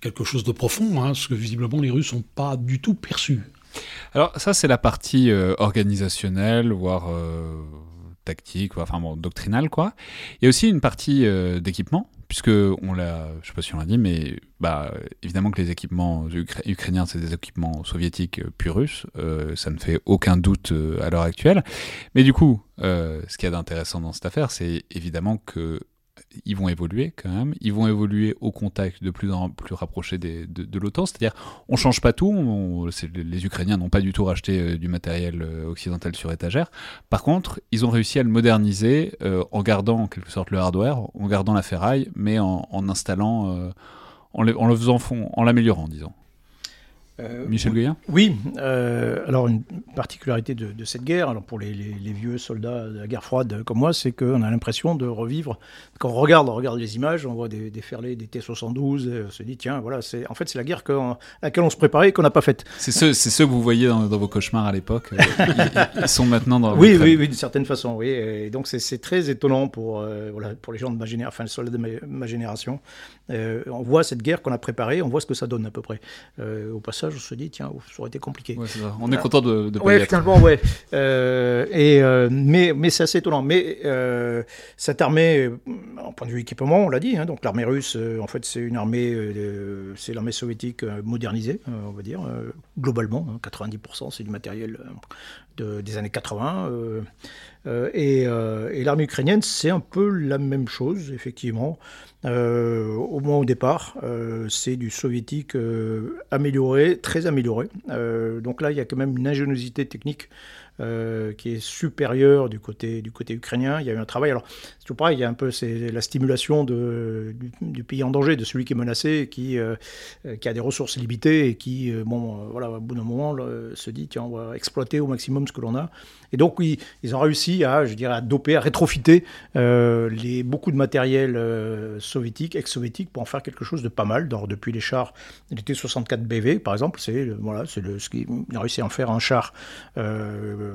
quelque chose de profond, hein, ce que visiblement les Russes n'ont pas du tout perçu. Alors ça c'est la partie organisationnelle, voire tactique, enfin bon, doctrinale quoi. Il y a aussi une partie euh, d'équipement, puisque on l'a, je sais pas si on l'a dit, mais bah évidemment que les équipements ukrainiens c'est des équipements soviétiques euh, puis russes, euh, ça ne fait aucun doute à l'heure actuelle. Mais du coup, ce qu'il y a d'intéressant dans cette affaire, c'est évidemment que ils vont évoluer quand même. Ils vont évoluer au contact de plus en plus rapproché de, l'OTAN. C'est-à-dire, on change pas tout. les Ukrainiens n'ont pas du tout racheté euh, du matériel euh, occidental sur étagère. Par contre, ils ont réussi à le moderniser euh, en gardant en quelque sorte le hardware, en gardant la ferraille, mais en, installant, en le faisant fond, en l'améliorant, disons. Euh, Michel Goyen Oui, euh, alors une particularité de, cette guerre, alors pour les, vieux soldats de la guerre froide comme moi, c'est qu'on a l'impression de revivre. Quand on regarde, on regarde les images, on voit des, des ferlés, des T-72, on se dit, tiens, voilà, c'est en fait c'est la guerre à laquelle on se préparait et qu'on n'a pas faite. C'est ceux, ceux que vous voyez dans, vos cauchemars à l'époque. ils, sont maintenant dans. Oui, oui, oui, d'une certaine façon, oui. Et donc c'est très étonnant pour, euh, voilà, pour les gens de ma génération, enfin les soldats de ma, génération. on voit cette guerre qu'on a préparée, on voit ce que ça donne à peu près. au passage, je me suis dit, tiens, ça aurait été compliqué. On est content de, de pas ouais, finalement, ouais. Euh, et, euh, mais mais c'est assez étonnant. Mais euh, cette armée, en point de vue équipement, on l'a dit, hein, donc l'armée russe, en fait, c'est une armée, c'est l'armée soviétique modernisée, on va dire, globalement. 90%, hein, c'est du matériel de, des années 80. et, et l'armée ukrainienne, c'est un peu la même chose, effectivement. Euh, au moins au départ, euh, c'est du soviétique euh, amélioré, très amélioré. donc là, il y a quand même une ingéniosité technique qui est supérieure du côté, du côté ukrainien. Il y a eu un travail. Alors, c'est tout pareil, il y a un peu la stimulation du, pays en danger, de celui qui est menacé, qui, qui a des ressources limitées et qui, bon, voilà, au bout d'un moment, se dit tiens, on va exploiter au maximum ce que l'on a. Et donc, ils ont réussi à, je dirais, à doper, à rétrofiter beaucoup de matériel soviétique, ex-soviétique, pour en faire quelque chose de pas mal. depuis les chars, les T-64 BV, par exemple, c'est voilà, ce qui a réussi à en faire un char euh,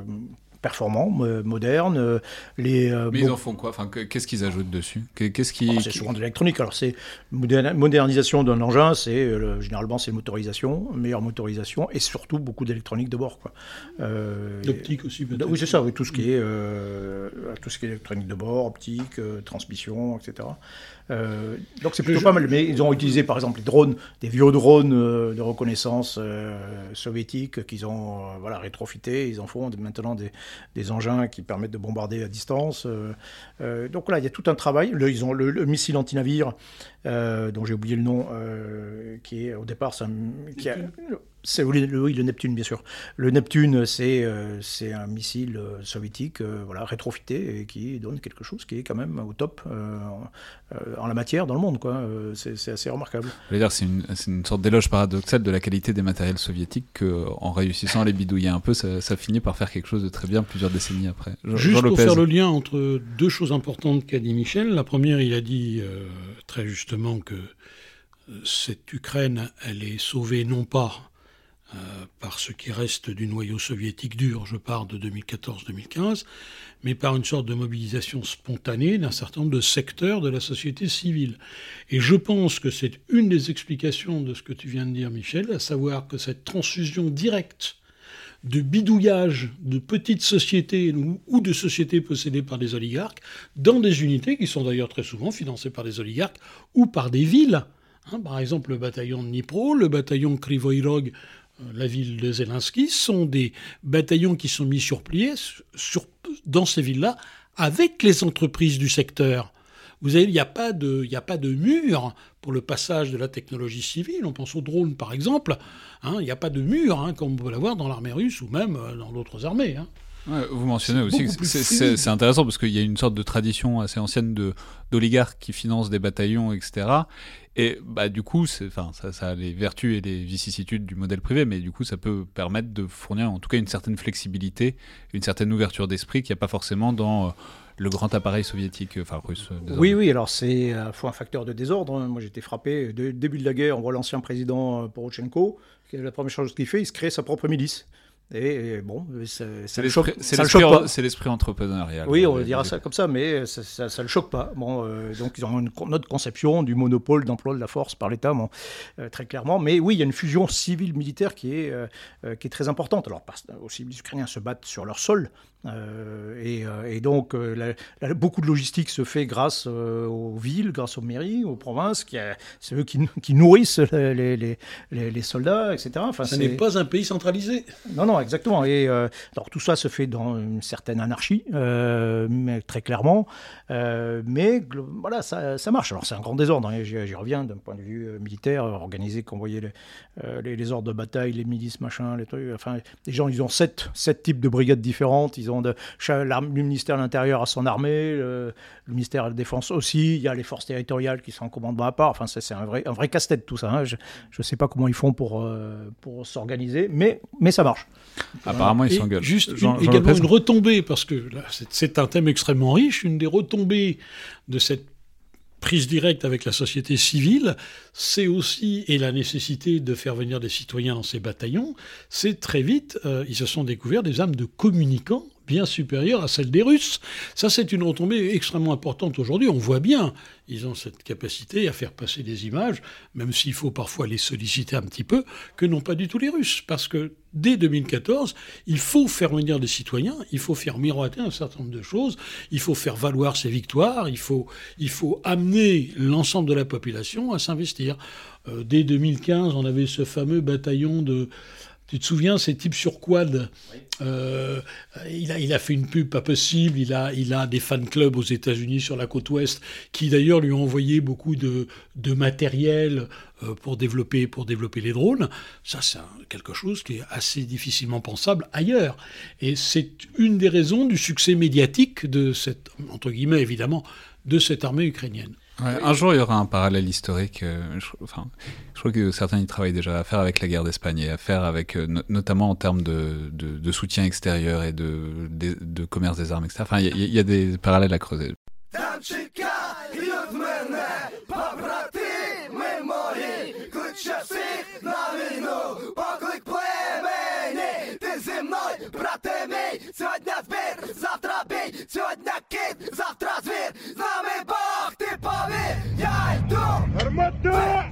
performant, moderne. Euh, les, euh, Mais ils en font quoi? Enfin, Qu'est-ce qu'ils ajoutent dessus? Qu'est-ce qui... C'est souvent de l'électronique. Alors, c'est modernisation d'un engin, c'est euh, généralement c'est motorisation, meilleure motorisation et surtout beaucoup d'électronique de bord. Quoi. L'optique aussi, peut-être. Oui, c'est ça. Oui, tout ce qui est tout ce qui est électronique de bord, optique, transmission, etc. donc c'est plutôt pas mal. Mais ils ont utilisé par exemple les drones, des vieux drones de reconnaissance soviétiques qu'ils ont voilà rétrofité. Ils en font maintenant des, des engins qui permettent de bombarder à distance. Euh, euh, donc là, il y a tout un travail. ils ont le, missile anti-navire, euh, dont j'ai oublié le nom, qui est au départ, ça, qui a, c'est oui, le Neptune, bien sûr. Le Neptune, c'est euh, c'est un missile euh, soviétique euh, voilà, rétrofité et qui donne quelque chose qui est quand même au top en la matière dans le monde. quoi. C'est assez remarquable. C'est une, une, sorte d'éloge paradoxal de la qualité des matériels soviétiques qu'en réussissant à les bidouiller un peu, ça, finit par faire quelque chose de très bien plusieurs décennies après. Juste pour faire le lien entre deux choses importantes qu'a dit Michel. La première, il a dit très justement que cette Ukraine, elle est sauvée non pas euh, par ce qui reste du noyau soviétique dur, je parle de 2014-2015, mais par une sorte de mobilisation spontanée d'un certain nombre de secteurs de la société civile. Et je pense que c'est une des explications de ce que tu viens de dire, Michel, à savoir que cette transfusion directe de bidouillage de petites sociétés ou de sociétés possédées par des oligarques dans des unités qui sont d'ailleurs très souvent financées par des oligarques ou par des villes. Hein, par exemple, le bataillon de Dnipro, le bataillon Krivoy la ville de Zelensky, sont des bataillons qui sont mis sur plié sur, dans ces villes-là avec les entreprises du secteur. Vous savez, il n'y a, pas de, a pas de mur pour le passage de la technologie civile. On pense aux drones, par exemple. Hein, il n'y a pas de mur, hein, comme on peut l'avoir dans l'armée russe ou même euh, dans d'autres armées. Hein. Vous mentionnez aussi que c'est intéressant parce qu'il y a une sorte de tradition assez ancienne d'oligarques qui financent des bataillons, etc. Et bah, du coup, enfin, ça, ça, a les vertus et les vicissitudes du modèle privé, mais du coup, ça peut permettre de fournir en tout cas une certaine flexibilité, une certaine ouverture d'esprit qu'il n'y a pas forcément dans euh, le grand appareil soviétique, enfin russe. Euh, oui, oui, alors c'est à un facteur de désordre. Hein. Moi, j'étais frappé. Dès le début de la guerre, on voit l'ancien président euh, Porochenko, la première chose qu'il fait, il se crée sa propre milice. Et, bon, c'est l'esprit entrepreneurial. Oui, on dira ça comme ça, mais ça ne le choque pas. Bon, euh, donc ils ont une, autre conception du monopole d'emploi de la force par l'État, bon, euh, très clairement. Mais oui, il y a une fusion civile-militaire qui, est euh, qui est très importante. Alors, aussi, les Ukrainiens se battent sur leur sol, et, et, donc beaucoup de logistique se fait grâce aux villes, grâce aux mairies, aux provinces. C'est eux qui, qui nourrissent les, les, les, soldats, etc. Enfin, Ce n'est pas un pays centralisé. Non, non exactement. Et alors tout ça se fait dans une certaine anarchie, mais très clairement. mais voilà, ça, marche. Alors c'est un grand désordre. Hein, j'y reviens d'un point de vue militaire, organisé, convoyer les, les, les, ordres de bataille, les milices, machin, les trucs. Enfin, les gens, ils ont sept, sept types de brigades différentes. Ils ont de, le ministère de l'Intérieur à son armée, le, ministère de la Défense aussi. Il y a les forces territoriales qui sont en commandement à part. Enfin, c'est un vrai, un vrai casse-tête tout ça. Hein. Je ne sais pas comment ils font pour, euh, pour s'organiser, mais, mais ça marche. Apparemment, ils s'engueulent. Juste également une retombée, parce que c'est un thème extrêmement riche. Une des retombées de cette prise directe avec la société civile, c'est aussi, et la nécessité de faire venir des citoyens dans ces bataillons, c'est très vite, euh, ils se sont découverts des âmes de communicants bien supérieure à celle des Russes. Ça, c'est une retombée extrêmement importante aujourd'hui. On voit bien, ils ont cette capacité à faire passer des images, même s'il faut parfois les solliciter un petit peu, que n'ont pas du tout les Russes. Parce que dès 2014, il faut faire venir des citoyens, il faut faire miroiter un certain nombre de choses, il faut faire valoir ses victoires, il faut, il faut amener l'ensemble de la population à s'investir. Euh, dès 2015, on avait ce fameux bataillon de tu te souviens, ces types sur quad, euh, il, a, il a fait une pub pas possible, il a, il a des fan clubs aux États-Unis sur la côte ouest qui d'ailleurs lui ont envoyé beaucoup de, de matériel euh, pour, développer, pour développer les drones. Ça, c'est quelque chose qui est assez difficilement pensable ailleurs. Et c'est une des raisons du succès médiatique de cette, entre guillemets évidemment, de cette armée ukrainienne. Un jour, il y aura un parallèle historique. Euh, je, enfin, je crois que certains y travaillent déjà à faire avec la guerre d'Espagne et à faire avec, euh, notamment en termes de, de, de, soutien extérieur et de, de, de, commerce des armes, etc. Enfin, il y, y, a des parallèles à creuser. Сьогодні збір, завтра бій, сьогодні кіт, завтра звір. З нами But do it!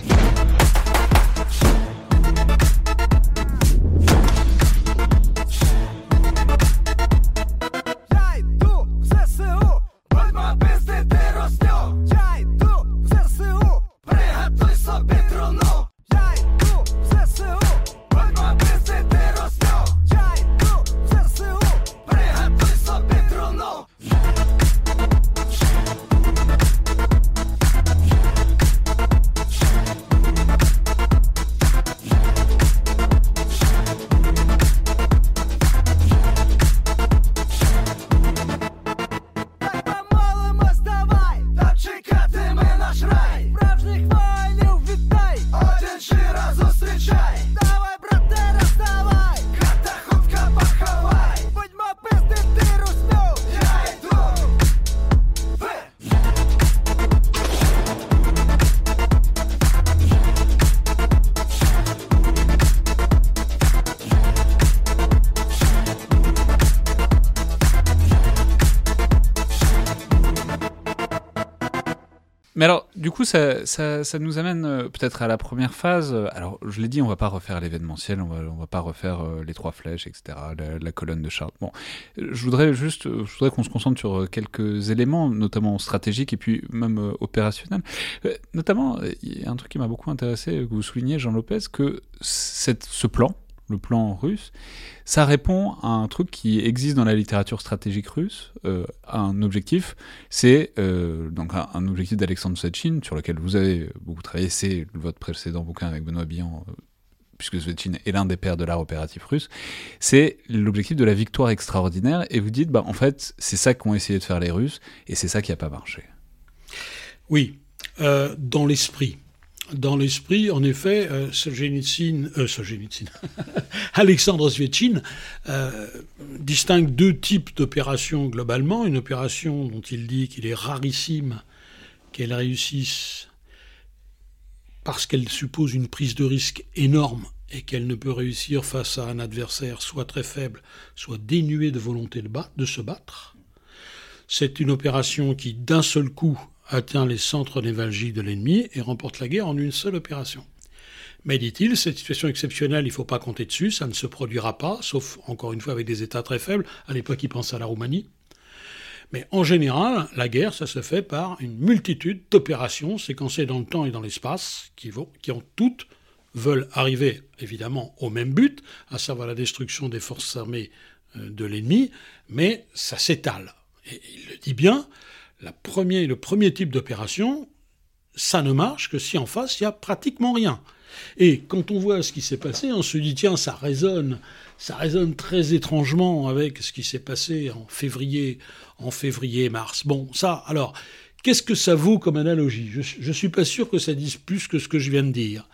Ça, nous amène euh, peut-être à la première phase. Alors, je l'ai dit, on va pas refaire l'événementiel, on va, va pas refaire euh, les trois flèches, etc., la, colonne de Chartres. Bon, je voudrais juste, euh, je voudrais qu'on se concentre sur quelques éléments, notamment stratégiques et puis même opérationnels. Notamment, il y a un truc qui m'a beaucoup intéressé, que vous soulignez, Jean Lopez, que ce plan, le plan russe, ça répond à un truc qui existe dans la littérature stratégique russe, euh, à un objectif, c'est euh, donc un, objectif d'Alexandre Setchin, sur lequel vous avez beaucoup travaillé, c'est votre précédent bouquin avec Benoît Billan, euh, puisque Setchin est l'un des pères de l'art opératif russe, c'est l'objectif de la victoire extraordinaire, et vous dites, bah, en fait, c'est ça qu'ont essayé de faire les Russes, et c'est ça qui n'a pas marché. Oui, euh, dans l'esprit. Dans l'esprit, en effet, euh, Solzhenitsyn, euh, Alexandre Svetchin euh, distingue deux types d'opérations globalement. Une opération dont il dit qu'il est rarissime qu'elle réussisse parce qu'elle suppose une prise de risque énorme et qu'elle ne peut réussir face à un adversaire soit très faible, soit dénué de volonté de se battre. C'est une opération qui, d'un seul coup, atteint les centres névralgiques de l'ennemi et remporte la guerre en une seule opération. Mais dit-il, cette situation exceptionnelle, il ne faut pas compter dessus, ça ne se produira pas, sauf encore une fois avec des États très faibles. À l'époque, il pense à la Roumanie. Mais en général, la guerre, ça se fait par une multitude d'opérations séquencées dans le temps et dans l'espace, qui, vont, qui ont toutes veulent arriver évidemment au même but, à savoir la destruction des forces armées euh, de l'ennemi, mais ça s'étale. Et il le dit bien, la le premier type d'opération, ça ne marche que si en face, il n'y a pratiquement rien. Et quand on voit ce qui s'est passé, on se dit, tiens, ça résonne, ça résonne très étrangement avec ce qui s'est passé en février, en février-mars. Bon, ça, alors, qu'est-ce que ça vaut comme analogie? Je ne suis pas sûr que ça dise plus que ce que je viens de dire.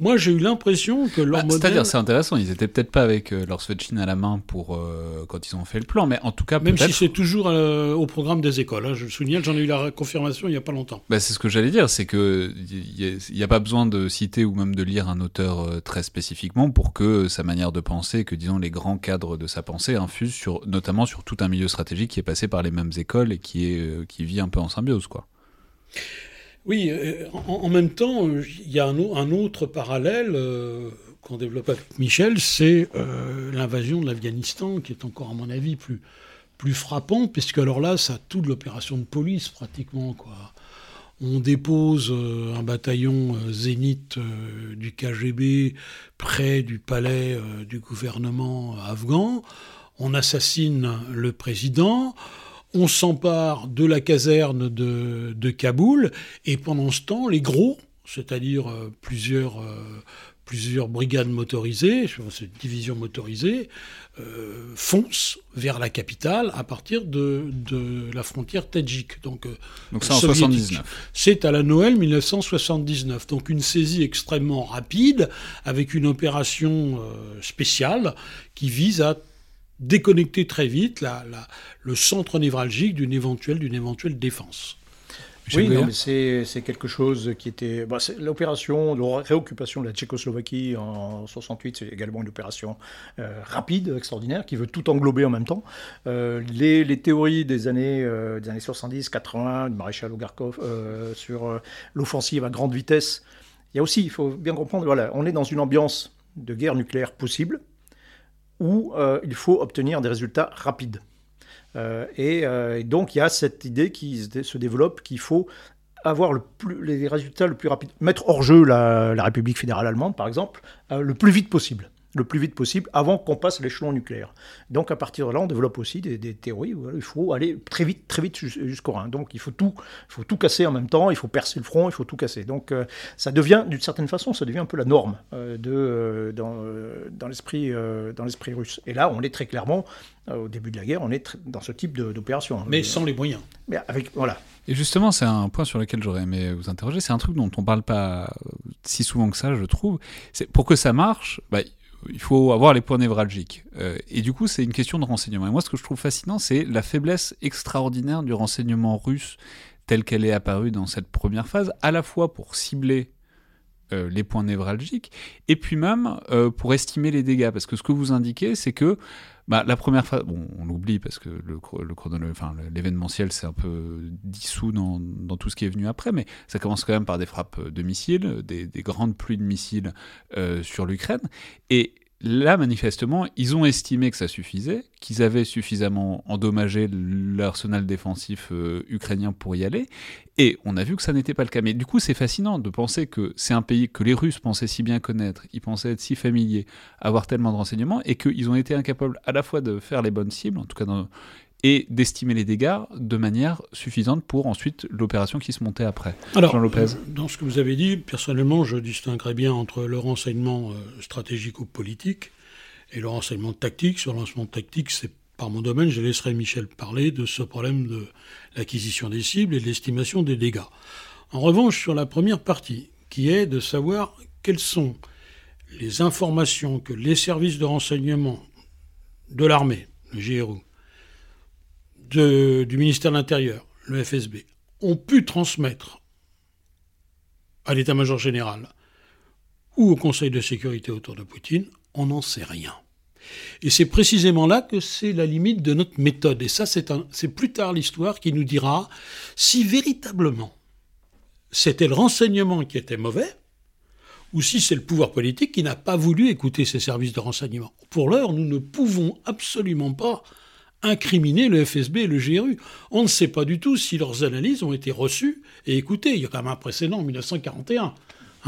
Moi, j'ai eu l'impression que leur bah, C'est-à-dire, c'est intéressant, ils étaient peut-être pas avec euh, leur Svetshin à la main pour euh, quand ils ont fait le plan, mais en tout cas, même si c'est toujours euh, au programme des écoles. Hein, je le souligne, j'en ai eu la confirmation il y a pas longtemps. Bah, c'est ce que j'allais dire, c'est que il n'y a, pas besoin de citer ou même de lire un auteur très spécifiquement pour que sa manière de penser, que disons les grands cadres de sa pensée infusent sur, notamment sur tout un milieu stratégique qui est passé par les mêmes écoles et qui est qui vit un peu en symbiose, quoi. Oui, euh, en, même temps, il y a un, autre parallèle euh, qu'on développe avec Michel, c'est euh, l'invasion de l'Afghanistan, qui est encore, à mon avis, plus, plus frappant, puisque alors là, ça a toute l'opération de police, pratiquement, quoi. On dépose un bataillon zénith du KGB près du palais du gouvernement afghan. On assassine le président on s'empare de la caserne de, Kaboul, et pendant ce temps, les gros, c'est-à-dire euh, plusieurs, euh, plusieurs brigades motorisées, cette division motorisée, euh, foncent vers la capitale à partir de, la frontière tadjik. Donc, donc c'est en 79. C'est à la Noël 1979. Donc une saisie extrêmement rapide, avec une opération spéciale qui vise à déconnecter très vite la, le centre névralgique d'une éventuelle, d'une éventuelle défense. Oui, mais c'est quelque chose qui était. Bah, L'opération de réoccupation de la Tchécoslovaquie en 68, c'est également une opération euh, rapide, extraordinaire, qui veut tout englober en même temps. Euh, les, les, théories des années, euh, des années 70, 80, du maréchal Ogarkov sur l'offensive à grande vitesse, il y a aussi, il faut bien comprendre, voilà, on est dans une ambiance de guerre nucléaire possible, où euh, il faut obtenir des résultats rapides. Euh, euh, et, donc il y a cette idée qui se développe qu'il faut avoir les résultats le plus rapides, mettre hors jeu la, République fédérale allemande par exemple, le plus vite possible le plus vite possible avant qu'on passe l'échelon nucléaire. Donc à partir de là, on développe aussi des, théories où il faut aller très vite, très vite jusqu'au Rhin. Donc il faut tout, faut tout casser en même temps, il faut percer le front, il faut tout casser. Donc ça devient, d'une certaine façon, ça devient un peu la norme de, dans l'esprit dans l'esprit russe. Et là, on est très clairement, au début de la guerre, on est dans ce type d'opération. Mais sans les moyens. Mais avec, voilà. Et justement, c'est un point sur lequel j'aurais aimé vous interroger. C'est un truc dont on parle pas si souvent que ça, je trouve. C'est pour que ça marche, bah, il faut avoir les points névralgiques. Euh, et du coup, c'est une question de renseignement. Et moi, ce que je trouve fascinant, c'est la faiblesse extraordinaire du renseignement russe tel qu'elle est apparue dans cette première phase, à la fois pour cibler euh, les points névralgiques, et puis même euh, pour estimer les dégâts. Parce que ce que vous indiquez, c'est que bah, la première phase, bon, on l'oublie parce que le, le l'événementiel s'est un peu dissous dans, dans, tout ce qui est venu après, mais ça commence quand même par des frappes de missiles, des, des grandes pluies de missiles euh, sur l'Ukraine. Et Là, manifestement, ils ont estimé que ça suffisait, qu'ils avaient suffisamment endommagé l'arsenal défensif euh, ukrainien pour y aller, et on a vu que ça n'était pas le cas. Mais du coup, c'est fascinant de penser que c'est un pays que les Russes pensaient si bien connaître, ils pensaient être si familiers, avoir tellement de renseignements, et qu'ils ont été incapables à la fois de faire les bonnes cibles, en tout cas dans, et d'estimer les dégâts de manière suffisante pour ensuite l'opération qui se montait après. Alors, Jean Lopez. dans ce que vous avez dit, personnellement, je distinguerais bien entre le renseignement euh, stratégique ou politique et le renseignement tactique. Sur le renseignement tactique, c'est par mon domaine, je laisserai Michel parler de ce problème de l'acquisition des cibles et de l'estimation des dégâts. En revanche, sur la première partie, qui est de savoir quelles sont les informations que les services de renseignement de l'armée, le GRU, du ministère de l'Intérieur, le FSB, ont pu transmettre à l'état-major général ou au Conseil de sécurité autour de Poutine, on n'en sait rien. Et c'est précisément là que c'est la limite de notre méthode. Et ça, c'est plus tard l'histoire qui nous dira si véritablement c'était le renseignement qui était mauvais, ou si c'est le pouvoir politique qui n'a pas voulu écouter ces services de renseignement. Pour l'heure, nous ne pouvons absolument pas incriminer le FSB et le GRU. On ne sait pas du tout si leurs analyses ont été reçues et écoutées. Il y a quand même un précédent en 1941.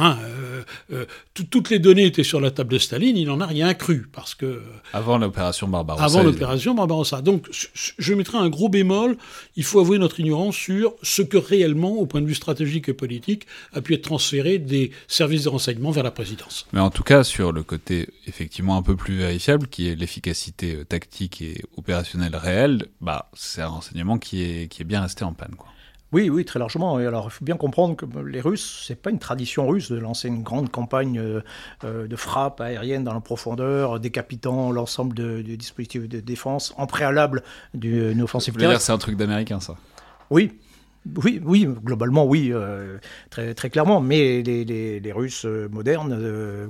Hein, euh, euh, toutes les données étaient sur la table de Staline, il n'en a rien cru parce que avant l'opération Barbarossa. Avant l'opération Barbarossa. Donc je mettrai un gros bémol. Il faut avouer notre ignorance sur ce que réellement, au point de vue stratégique et politique, a pu être transféré des services de renseignement vers la présidence. Mais en tout cas, sur le côté effectivement un peu plus vérifiable, qui est l'efficacité euh, tactique et opérationnelle réelle, bah c'est un renseignement qui est qui est bien resté en panne, quoi. Oui, oui, très largement. Et alors, il faut bien comprendre que les Russes, c'est pas une tradition russe de lancer une grande campagne euh, euh, de frappe aérienne dans la profondeur, décapitant l'ensemble du dispositif de défense en préalable d'une offensive terrestre. C'est un truc d'américain, ça? Oui, oui, oui, globalement, oui, euh, très, très clairement. Mais les, les Russes modernes euh,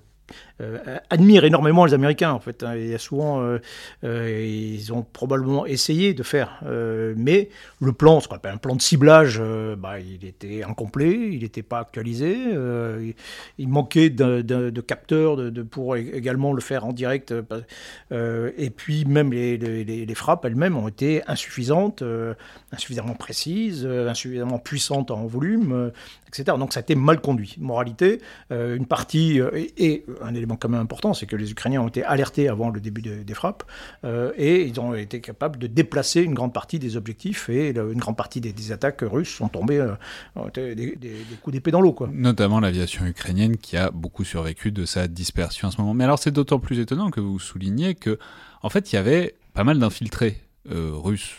admire énormément les Américains, en fait. Hein. Souvent, euh, euh, ils ont probablement essayé de faire, mais le plan, ce qu'on appelle un plan de ciblage, bah, il était incomplet, il n'était pas actualisé, il, manquait de, capteurs de, pour également le faire en direct, et puis même les, les frappes elles-mêmes ont été insuffisantes, insuffisamment précises, insuffisamment puissantes en volume, etc. Donc ça a été mal conduit. Moralité, une partie, et un élément quand même important, c'est que les Ukrainiens ont été alertés avant le début des frappes euh, et ils ont été capables de déplacer une grande partie des objectifs et une grande partie des, attaques russes sont tombées euh, des, coups d'épée dans l'eau. Notamment l'aviation ukrainienne qui a beaucoup survécu de sa dispersion à ce moment. Mais alors c'est d'autant plus étonnant que vous soulignez que en fait il y avait pas mal d'infiltrés euh, russes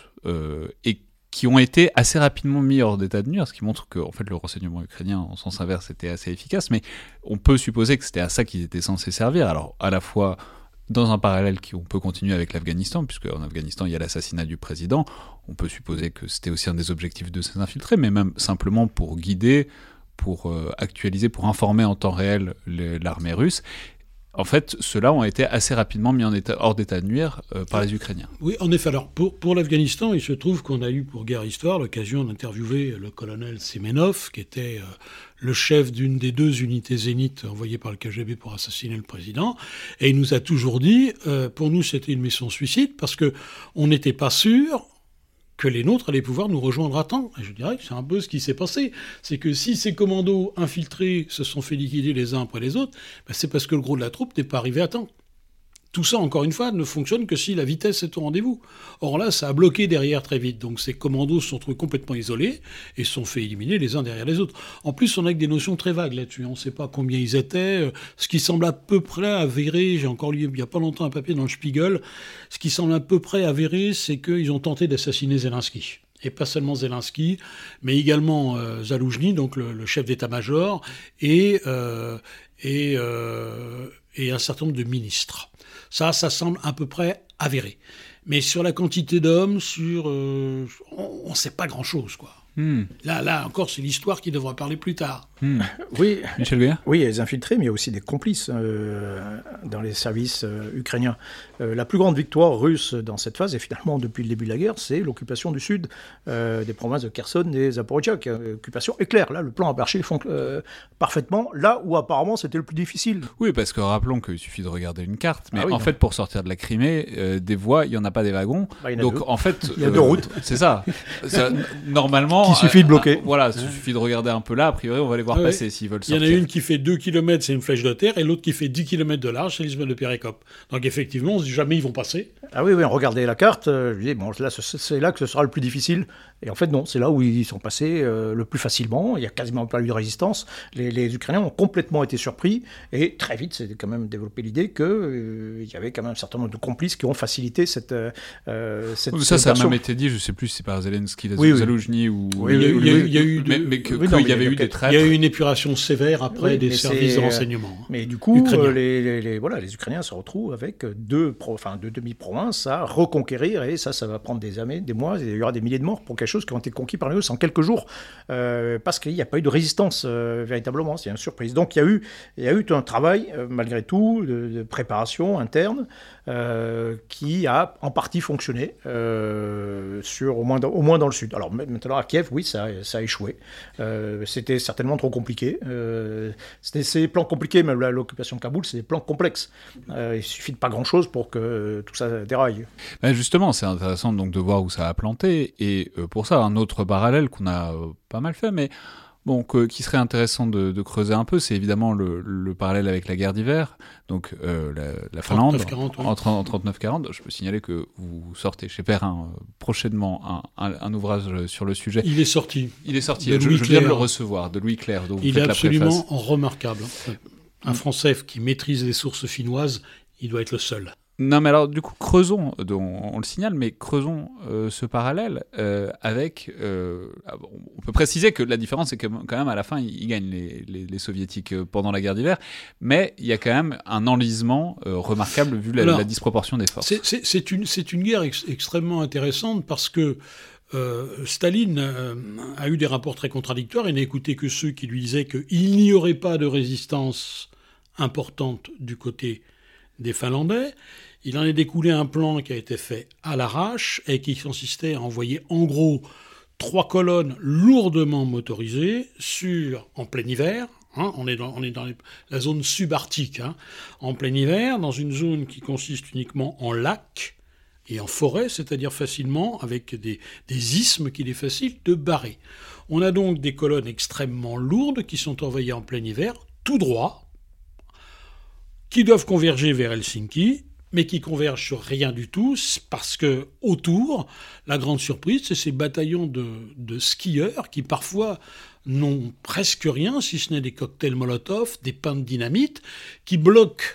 et qui ont été assez rapidement mis hors d'état de nuire, ce qui montre que fait, le renseignement ukrainien, en sens inverse, était assez efficace, mais on peut supposer que c'était à ça qu'ils étaient censés servir. Alors, à la fois dans un parallèle qui on peut continuer avec l'Afghanistan, puisque en Afghanistan il y a l'assassinat du président, on peut supposer que c'était aussi un des objectifs de ces infiltrés, mais même simplement pour guider, pour euh, actualiser, pour informer en temps réel l'armée russe. En fait, ceux-là ont été assez rapidement mis en état, hors d'état de nuire euh, par les Ukrainiens. Oui, en effet. Alors, pour, pour l'Afghanistan, il se trouve qu'on a eu pour Guerre Histoire l'occasion d'interviewer le colonel Semenov, qui était euh, le chef d'une des deux unités zénith envoyées par le KGB pour assassiner le président. Et il nous a toujours dit, euh, pour nous, c'était une mission suicide, parce que on n'était pas sûr, que les nôtres allaient pouvoir nous rejoindre à temps. Et je dirais que c'est un peu ce qui s'est passé. C'est que si ces commandos infiltrés se sont fait liquider les uns après les autres, ben, c'est parce que le gros de la troupe n'est pas arrivé à temps. Tout ça, encore une fois, ne fonctionne que si la vitesse est au rendez-vous. Or là, ça a bloqué derrière très vite. Donc ces commandos se sont trouvés complètement isolés et se sont fait éliminer les uns derrière les autres. En plus, on a que des notions très vagues là-dessus. On ne sait pas combien ils étaient. Ce qui semble à peu près avéré, j'ai encore lu il n'y a pas longtemps un papier dans le Spiegel, ce qui semble à peu près avéré, c'est qu'ils ont tenté d'assassiner Zelensky et pas seulement Zelensky, mais également euh, Zaloujny, donc le, chef d'état-major, et, euh, et, euh, et un certain nombre de ministres. Ça, ça semble à peu près avéré. Mais sur la quantité d'hommes, sur, euh, on ne sait pas grand-chose, quoi. Hmm. Là, là encore, c'est l'histoire qui devra parler plus tard. Hmm. Oui, Michel Oui, il y a des infiltrés, mais il y a aussi des complices euh, dans les services euh, ukrainiens. Euh, la plus grande victoire russe dans cette phase, et finalement depuis le début de la guerre, c'est l'occupation du sud des provinces de Kherson et Zaporizhia. Occupation éclair. Là, le plan a marché parfaitement, là où apparemment c'était le plus difficile. Oui, parce que rappelons qu'il suffit de regarder une carte, mais ah en fait, pour sortir de la Crimée, des voies, il n'y en a pas des wagons. Bah, Donc en fait, il y a deux routes. C'est ça. normalement, il suffit de bloquer. Euh, voilà, il suffit de regarder un peu là. A priori, on va les voir passer s'ils veulent sortir. Il y en a une qui fait 2 km, c'est une flèche de terre, et l'autre qui fait 10 km de large, c'est l'isthme de Pérécope. Donc effectivement, on se dit jamais ils vont passer. Ah oui, oui, regardez la carte, euh, je dis, bon, là, c'est là que ce sera le plus difficile. Et en fait, non, c'est là où ils sont passés euh, le plus facilement. Il n'y a quasiment pas eu de résistance. Les, Ukrainiens ont complètement été surpris. Et très vite, c'est quand même développé l'idée qu'il y avait quand même un certain nombre de complices qui ont facilité cette. cette ça, ça a même été dit, je ne sais plus si c'est par Zelensky, oui, ou oui, il, y a, eu, mais, qu'il y avait eu des traîtres. Il y a eu une épuration sévère après des services de euh, renseignement. Hein. Mais du coup, euh, les, les, voilà, les Ukrainiens se retrouvent avec deux, enfin, deux demi-provinces à reconquérir, et ça, ça va prendre des années, des mois, il y aura des milliers de morts pour quelque chose qui ont été conquis par les Russes en quelques jours, euh, parce qu'il n'y a pas eu de résistance véritablement, c'est une surprise. Donc il y a eu, il y a eu un travail, malgré tout, de, de préparation interne, qui a en partie fonctionné, sur, au, moins dans, le sud. Alors maintenant, à Kiev, oui, ça, a échoué. Euh, c'était certainement trop compliqué. Euh, c'était ces plans compliqués, même l'occupation de Kaboul, c'est des plans complexes. Euh, il suffit de pas grand-chose pour que tout ça déraille. Ben, justement, c'est intéressant donc de voir où ça a planté. Et pour ça, un autre parallèle qu'on a pas mal fait, mais bon, qui serait intéressant de, creuser un peu, c'est évidemment le, parallèle avec la guerre d'hiver, donc euh, la, Finlande, en, 39-40. Je peux signaler que vous sortez chez Perrin euh, prochainement un, ouvrage sur le sujet. Il est sorti. Il est sorti, je, viens de le recevoir, de Louis Clair. Il est absolument remarquable. Un Français qui maîtrise les sources finnoises, il doit être le seul. Non, mais alors, du coup, creusons, on, le signale, mais creusons euh, ce parallèle euh, avec. Euh, ah, on peut préciser que la différence, c'est que quand même, à la fin, ils, gagnent les, soviétiques pendant la guerre d'hiver, mais il y a quand même un enlisement remarquable vu la, disproportion des forces. C'est une, une, guerre extrêmement intéressante parce que. Staline a eu des rapports très contradictoires et n'a écouté que ceux qui lui disaient qu'il n'y aurait pas de résistance importante du côté des Finlandais. Il en est découlé un plan qui a été fait à l'arrache et qui consistait à envoyer en gros trois colonnes lourdement motorisées sur, en plein hiver, hein, on est dans, la zone subarctique, hein, en plein hiver, dans une zone qui consiste uniquement en lac et en forêt, c'est-à-dire facilement avec des, des isthmes qu'il est facile de barrer. On a donc des colonnes extrêmement lourdes qui sont envoyées en plein hiver, tout droit, qui doivent converger vers Helsinki mais qui convergent sur rien du tout, parce que autour, la grande surprise, c'est ces bataillons de, skieurs qui parfois n'ont presque rien, si ce n'est des cocktails Molotov, des pains de dynamite, qui bloquent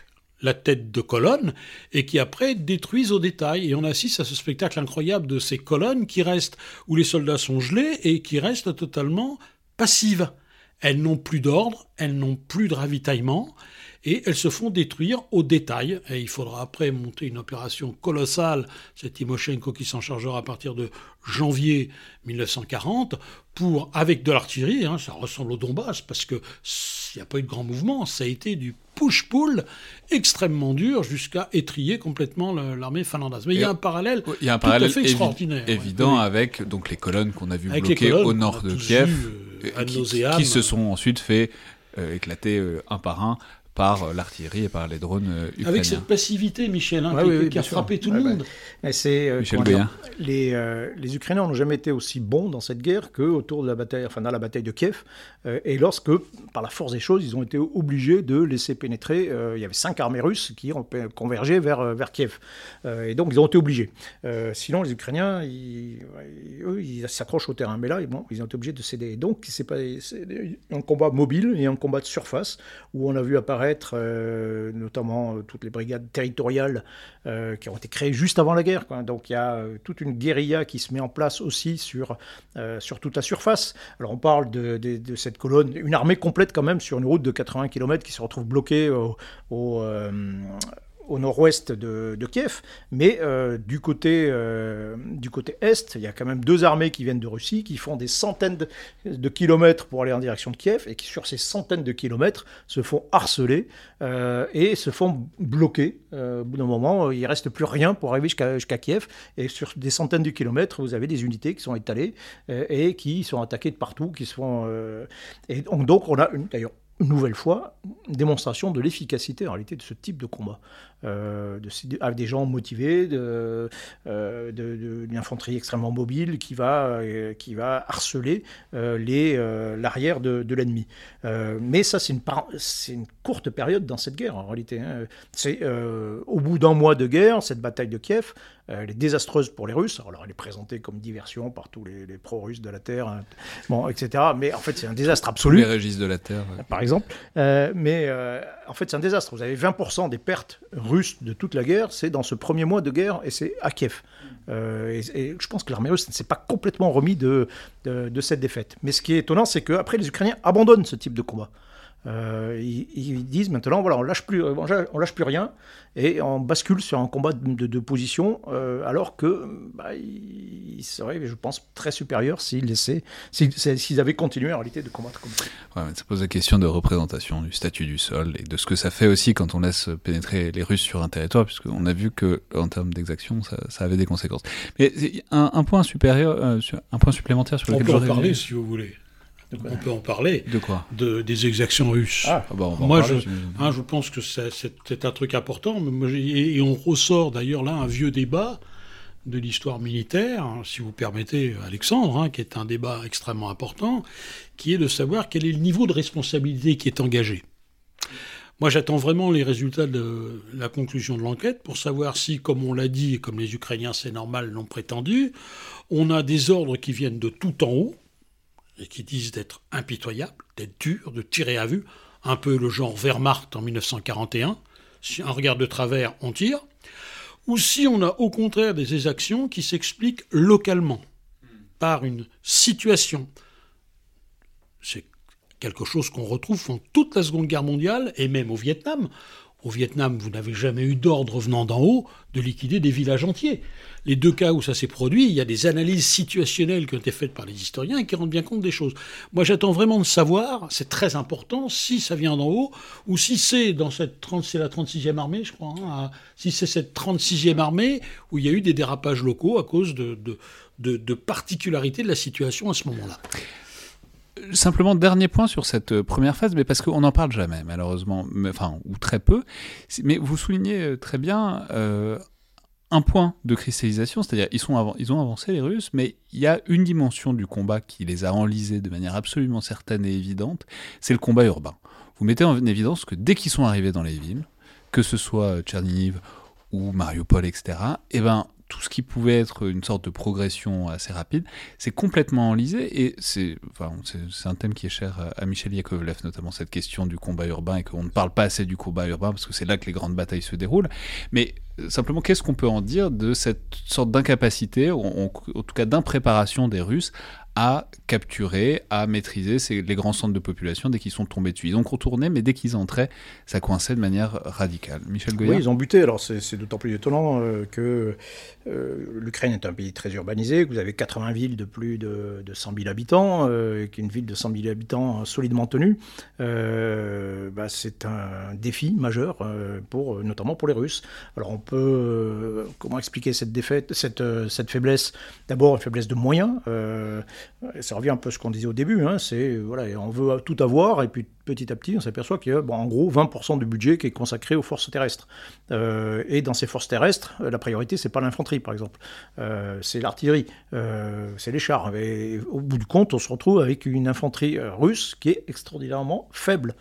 la tête de colonne et qui après détruisent au détail. Et on assiste à ce spectacle incroyable de ces colonnes qui restent, où les soldats sont gelés et qui restent totalement passives. Elles n'ont plus d'ordre, elles n'ont plus de ravitaillement, et elles se font détruire au détail. Et il faudra après monter une opération colossale, c'est Timoshenko qui s'en chargera à partir de janvier 1940, pour, avec de l'artillerie, hein, ça ressemble au Donbass, parce qu'il n'y a pas eu de grand mouvement, ça a été du push-pull extrêmement dur jusqu'à étrier complètement l'armée finlandaise. Mais il y a un parallèle, il y a un parallèle tout à fait extraordinaire. Évident avec donc, les colonnes qu'on a vues bloquées au nord de Kiev, euh, qui, se sont ensuite fait euh, éclater euh, un par un par euh, l'artillerie et par les drones euh, ukrainiens. Avec cette passivité, Michel, hein, qui, a frappé tout le monde. c'est, euh, les, les Ukrainiens n'ont jamais été aussi bons dans cette guerre que autour de la bataille, enfin dans la bataille de Kiev, et lorsque, par la force des choses, ils ont été obligés de laisser pénétrer. il y avait cinq armées russes qui ont convergé vers, vers Kiev, et donc ils ont été obligés. sinon, les Ukrainiens, ils, eux, ils s'accrochent au terrain, mais là, bon, ils ont été obligés de céder. Donc, c'est pas un combat mobile et un combat de surface où on a vu apparaître euh, notamment euh, toutes les brigades territoriales euh, qui ont été créées juste avant la guerre. Donc il y a toute une guérilla qui se met en place aussi sur, sur toute la surface. Alors on parle de, cette colonne, une armée complète quand même sur une route de 80 km qui se retrouve bloquée au au nord-ouest de, Kiev, mais euh, du, côté, euh, du côté est, il y a quand même deux armées qui viennent de Russie, qui font des centaines de, kilomètres pour aller en direction de Kiev, et qui sur ces centaines de kilomètres se font harceler euh, et se font bloquer. au bout d'un moment, il ne reste plus rien pour arriver jusqu'à Kiev, et sur des centaines de kilomètres, vous avez des unités qui sont étalées et qui sont attaquées de partout, qui et donc, donc on a d'ailleurs une nouvelle fois, démonstration de l'efficacité en réalité de ce type de combat. Euh, de, avec des gens motivés, de, euh, de, infanterie extrêmement mobile qui va, euh, qui va harceler euh, l'arrière de, l'ennemi. mais ça, c'est une, une courte période dans cette guerre en réalité. Hein. C'est au bout d'un mois de guerre, cette bataille de Kiev, elle est désastreuse pour les Russes. Alors, elle est présentée comme diversion par tous les, pro-russes de la Terre, hein. bon, etc. Mais en fait, c'est un désastre absolu. Les régis de la Terre. Par exemple. mais en fait, c'est un désastre. Vous avez 20% des pertes russe de toute la guerre, c'est dans ce premier mois de guerre, et c'est à Kiev. Euh, et, je pense que l'armée russe ne s'est pas complètement remis de, de, cette défaite. Mais ce qui est étonnant, c'est qu'après, les Ukrainiens abandonnent ce type de combat. Euh, ils, disent maintenant, voilà, on lâche plus, on lâche plus rien et on bascule sur un combat de, position, euh, alors que bah, il serait, je pense, très supérieur s'ils laissaient, s'ils avaient continué en réalité de combattre comme ça. Ouais, ça pose la question de représentation du statut du sol et de ce que ça fait aussi quand on laisse pénétrer les Russes sur un territoire, puisqu'on a vu que en termes d'exaction, ça, ça, avait des conséquences. Mais un, un point supérieur, euh, un point supplémentaire sur lequel on peut en parler si vous voulez on peut en parler. De quoi de, Des exactions russes. Ah, bah, Moi, je, hein, je pense que c'est un truc important. Et on ressort d'ailleurs là un vieux débat de l'histoire militaire, hein, si vous permettez, Alexandre, hein, qui est un débat extrêmement important, qui est de savoir quel est le niveau de responsabilité qui est engagé. Moi, j'attends vraiment les résultats de la conclusion de l'enquête pour savoir si, comme on l'a dit et comme les Ukrainiens, c'est normal, l'ont prétendu, on a des ordres qui viennent de tout en haut et qui disent d'être impitoyables, d'être durs, de tirer à vue, un peu le genre Wehrmacht en 1941. Si un regard de travers, on tire. Ou si on a au contraire des exactions qui s'expliquent localement, par une situation. C'est quelque chose qu'on retrouve dans toute la Seconde Guerre mondiale et même au Vietnam. Au Vietnam, vous n'avez jamais eu d'ordre venant d'en haut de liquider des villages entiers. Les deux cas où ça s'est produit, il y a des analyses situationnelles qui ont été faites par les historiens et qui rendent bien compte des choses. Moi, j'attends vraiment de savoir, c'est très important, si ça vient d'en haut ou si c'est dans cette 30, c'est la 36e armée, je crois, hein, si c'est cette 36e armée où il y a eu des dérapages locaux à cause de particularités de la situation à ce moment-là. Simplement, dernier point sur cette euh, première phase, mais parce qu'on n'en parle jamais, malheureusement, enfin, ou très peu. Mais vous soulignez euh, très bien euh, un point de cristallisation, c'est-à-dire ils, ont avancé les Russes, mais il y a une dimension du combat qui les a enlisés de manière absolument certaine et évidente, c'est le combat urbain. Vous mettez en évidence que dès qu'ils sont arrivés dans les villes, que ce soit Tchernihiv ou Mariupol, etc., eh ben, tout ce qui pouvait être une sorte de progression assez rapide, c'est complètement enlisé et c'est enfin, un thème qui est cher à Michel Yakovlev, notamment cette question du combat urbain et qu'on ne parle pas assez du combat urbain parce que c'est là que les grandes batailles se déroulent. Mais euh, simplement, qu'est-ce qu'on peut en dire de cette sorte d'incapacité, en tout cas d'impréparation des Russes à capturer, à maîtriser ces, les grands centres de population dès qu'ils sont tombés dessus. Ils ont contourné, mais dès qu'ils entraient, ça coinçait de manière radicale. Michel Goya Oui, ils ont buté. Alors c'est d'autant plus étonnant euh, que euh, l'Ukraine est un pays très urbanisé, que vous avez 80 villes de plus de, de 100 000 habitants, euh, qu'une ville de 100 000 habitants solidement tenue. Euh, bah, c'est un défi majeur, pour, notamment pour les Russes. Alors on peut... comment expliquer cette défaite, cette, cette faiblesse? D'abord, une faiblesse de moyens ça revient un peu à ce qu'on disait au début, hein, on veut tout avoir et puis petit à petit on s'aperçoit qu'il y a bon, en gros 20% du budget qui est consacré aux forces terrestres. Euh, et dans ces forces terrestres, la priorité c'est pas l'infanterie par exemple, euh, c'est l'artillerie, euh, c'est les chars. Et au bout du compte, on se retrouve avec une infanterie russe qui est extraordinairement faible.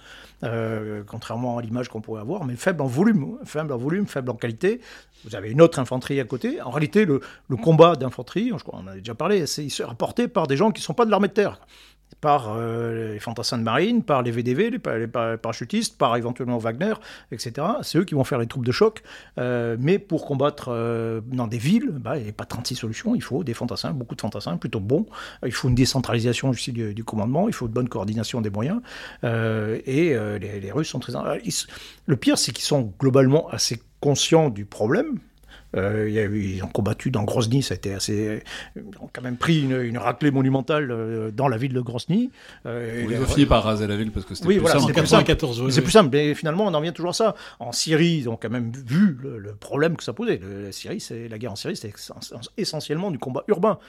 contrairement à l'image qu'on pourrait avoir, mais faible en volume, faible en volume, faible en qualité. Vous avez une autre infanterie à côté. En réalité, le, combat d'infanterie, je crois, on en a déjà parlé, c'est rapporté par des gens qui ne sont pas de l'armée de terre par euh, les fantassins de marine, par les VDV, les, parachutistes, par éventuellement Wagner, etc. C'est eux qui vont faire les troupes de choc. Euh, mais pour combattre euh, dans des villes, bah, il n'y a pas 36 solutions. Il faut des fantassins, beaucoup de fantassins, plutôt bons. Il faut une décentralisation aussi du, commandement. Il faut de bonne coordination des moyens. et les, Russes sont très... le pire, c'est qu'ils sont globalement assez conscients du problème, euh, ils ont combattu dans Grozny, ça a été assez. Ils ont quand même pris une, raclée monumentale euh, dans la ville de Grozny. Euh, ils ont fini par raser la ville parce que c'était oui, plus voilà, simple. C'est plus simple, mais finalement on en vient toujours à ça. En Syrie, ils ont quand même vu le, problème que ça posait. la Syrie, c'est la guerre en Syrie, c'est essentiellement du combat urbain.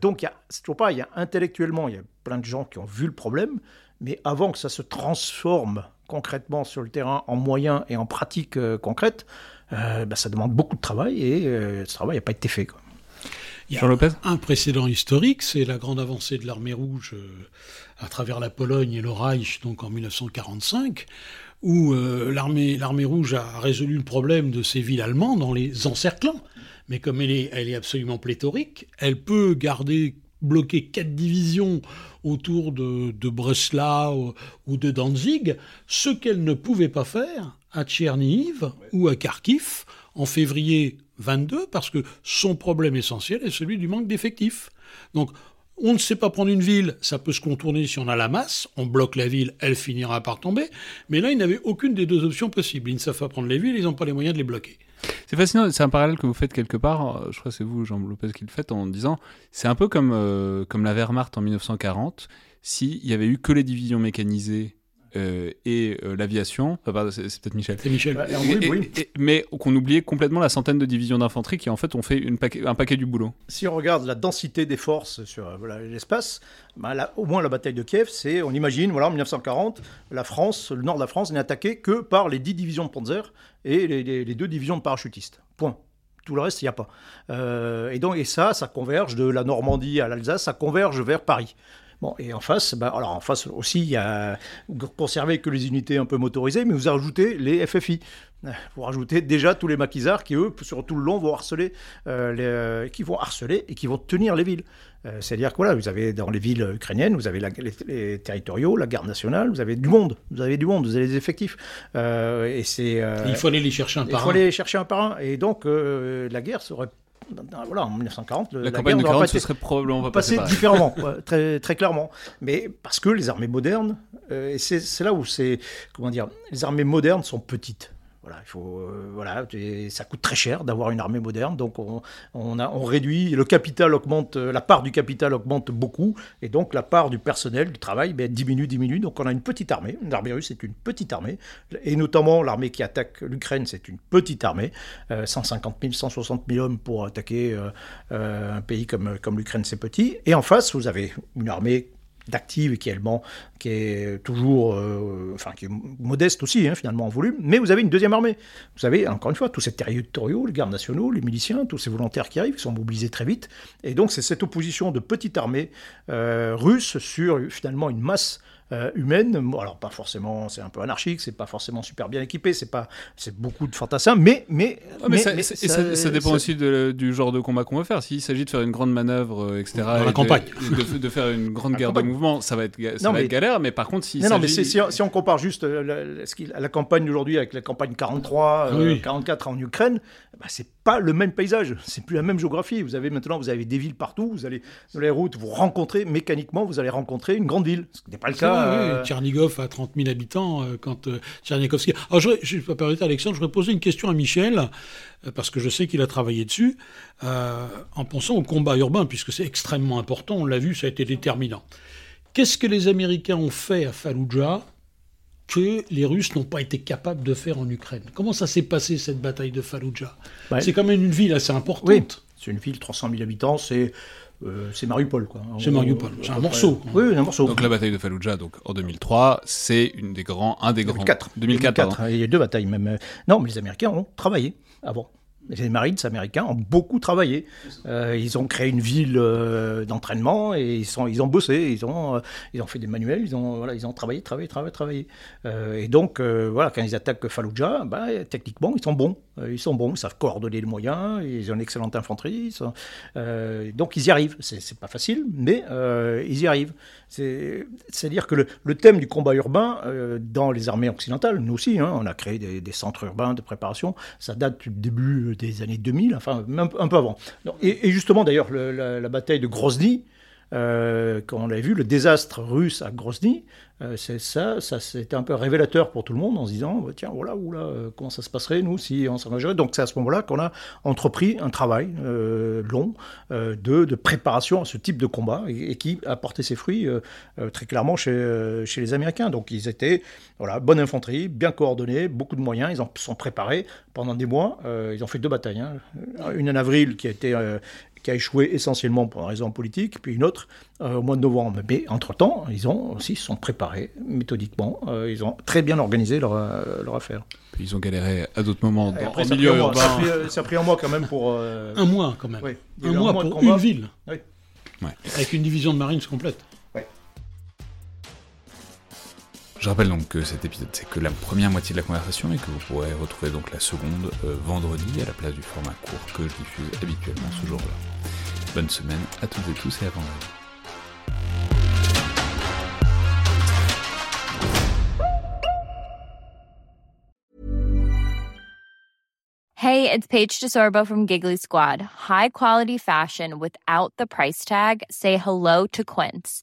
donc il y a, toujours pas, il y a intellectuellement, il y a plein de gens qui ont vu le problème, mais avant que ça se transforme concrètement sur le terrain en moyens et en pratiques concrètes, euh, bah, ça demande beaucoup de travail et euh, ce travail n'a pas été fait. Quoi. Il y a Lopez un précédent historique, c'est la grande avancée de l'armée rouge euh, à travers la Pologne et le Reich, donc en 1945, où l'armée, l'armée rouge a résolu le problème de ces villes allemandes en les encerclant. Mais comme elle est, elle est absolument pléthorique, elle peut garder bloquer quatre divisions autour de, Breslau ou de Danzig, ce qu'elle ne pouvait pas faire à Tchernihiv ou à Kharkiv en février 22 parce que son problème essentiel est celui du manque d'effectifs. Donc on ne sait pas prendre une ville, ça peut se contourner si on a la masse, on bloque la ville, elle finira par tomber, mais là, ils n'avaient aucune des deux options possibles. Ils ne savent pas prendre les villes, ils n'ont pas les moyens de les bloquer. C'est fascinant, c'est un parallèle que vous faites quelque part, je crois que c'est vous, Jean Lopez, qui le faites, en disant, c'est un peu comme, euh, la Wehrmacht en 1940, s'il y avait eu que les divisions mécanisées euh, et euh, l'aviation. c'est peut-être Michel. C'est Michel. mais qu'on oubliait complètement la centaine de divisions d'infanterie qui en fait ont fait une un paquet du boulot. Si on regarde la densité des forces sur euh, l'espace, bah, au moins la bataille de Kiev, c'est, on imagine, voilà, en 1940, la France, le nord de la France n'est attaqué que par les 10 divisions de Panzer et les, les deux divisions de parachutistes. Point Tout le reste, il n'y a pas. et donc, et ça, ça converge de la Normandie à l'Alsace, ça converge vers Paris. Bon, et en face, bah, alors en face aussi, il y a, vous conservez que les unités un peu motorisées, mais vous ajoutez les FFI. Vous rajoutez déjà tous les maquisards qui, eux, sur tout le long, vont harceler, euh, les, euh, qui vont harceler et qui vont tenir les villes. Euh, c'est-à-dire que voilà, vous avez dans les villes ukrainiennes, vous avez les, territoriaux, la garde nationale, vous avez du monde, vous avez du monde, vous avez des effectifs. et c'est. il faut aller les chercher un par un. Il faut aller les chercher un par un. Et donc, la guerre serait voilà, en 1940, la, campagne de 40 ce serait probablement passé différemment, très, très clairement. Mais parce que les armées modernes, et c'est là où c'est, comment dire, les armées modernes sont petites. Voilà, il faut, euh, voilà, ça coûte très cher d'avoir une armée moderne, donc on, on, réduit, le capital augmente, la part du capital augmente beaucoup, et donc la part du personnel, du travail, ben, diminue, diminue. Donc on a une petite armée. L'armée russe est une petite armée, et notamment l'armée qui attaque l'Ukraine, c'est une petite armée, 150 000, 160 000 hommes pour attaquer euh, euh, un pays comme, comme l'Ukraine, c'est petit. Et en face, vous avez une armée d'active qui est, qui est toujours, euh, enfin qui est modeste aussi hein, finalement en volume, mais vous avez une deuxième armée. Vous avez encore une fois tous ces territoriaux, les gardes nationaux, les miliciens, tous ces volontaires qui arrivent, qui sont mobilisés très vite, et donc c'est cette opposition de petite armée euh, russe sur finalement une masse euh, humaine. Alors pas forcément, c'est un peu anarchique, c'est pas forcément super bien équipé, c'est pas, c'est beaucoup de fantassins, mais mais, mais, ça, ça, dépend aussi du genre de combat qu'on va faire. S'il s'agit de faire une grande manœuvre, euh, etc. Dans la campagne. De, faire une grande guerre de mouvement, ça va être, ça va être galère. Mais par contre, si non, mais si, si, on compare juste euh, la, la campagne d'aujourd'hui avec la campagne 43, 44 en Ukraine, bah, c'est pas le même paysage, c'est plus la même géographie. Vous avez maintenant, vous avez des villes partout, vous allez dans les routes, vous rencontrez mécaniquement, vous allez rencontrer une grande ville, ce qui n'est pas le cas. Oui, euh... Tchernigov a 30 000 habitants euh, quand euh, Tchernikovski. Alors, je, je vais pas Alexandre, je voudrais poser une question à Michel euh, parce que je sais qu'il a travaillé dessus, en pensant au combat urbain, puisque c'est extrêmement important. On l'a vu, ça a été déterminant. Qu'est-ce que les Américains ont fait à Fallujah que les Russes n'ont pas été capables de faire en Ukraine? Comment ça s'est passé cette bataille de Fallujah? C'est quand même une ville assez importante. Oui, c'est une ville, 300 000 habitants, c'est euh, c'est Mariupol. C'est Mariupol, c'est un morceau. Oui, un morceau. Donc la bataille de Fallujah, donc en 2003, c'est une des grands, un des 2004. grands. 2004. 2004 il y a deux batailles même. Non, mais les Américains ont travaillé avant les Marines américains ont beaucoup travaillé. Euh, ils ont créé une ville euh, d'entraînement et ils, sont, ils ont bossé, ils ont, euh, ils ont fait des manuels, ils ont, voilà, ils ont travaillé, travaillé, travaillé, travaillé. et donc, voilà, quand ils attaquent Fallujah, bah, techniquement, ils sont bons. Ils sont bons, ils savent coordonner les moyens, ils ont une excellente infanterie. donc, ils y arrivent. C'est pas facile, mais ils y arrivent. C'est-à-dire que le, thème du combat urbain dans les armées occidentales, nous aussi, hein, on a créé des, centres urbains de préparation, ça date du début des années 2000, enfin un, un peu avant. Et, justement, d'ailleurs, la, bataille de Grozny, euh, quand on l'a vu, le désastre russe à Grozny, euh, c'est ça, ça c'était un peu révélateur pour tout le monde en se disant bah, tiens, voilà, oula, euh, comment ça se passerait nous si on s'engagerait Donc c'est à ce moment-là qu'on a entrepris un travail long de, de, préparation à ce type de combat et, qui a porté ses fruits très clairement chez, chez les Américains. Donc ils étaient, voilà, bonne infanterie, bien coordonnés, beaucoup de moyens, ils en sont préparés pendant des mois. ils ont fait deux batailles, hein. une en avril qui a été qui a échoué essentiellement pour une raison politique, puis une autre euh, au mois de novembre. Mais entre-temps, ils ont aussi se sont préparés méthodiquement, euh, ils ont très bien organisé leur, euh, leur affaire. Puis ils ont galéré à d'autres moments dans, après, milieu urbain. Ça a, pris, un mois quand même pour... Un mois quand même. Un, mois pour une ville. Oui. Avec une division de Marines complète. Je rappelle donc que cet épisode c'est que la première moitié de la conversation et que vous pourrez retrouver donc la seconde vendredi à la place du format court que je diffuse habituellement ce jour-là. Bonne semaine à toutes et tous et à vendredi. Hey, it's Paige DeSorbo from Giggly Squad. High quality fashion without the price tag. Say hello to Quince.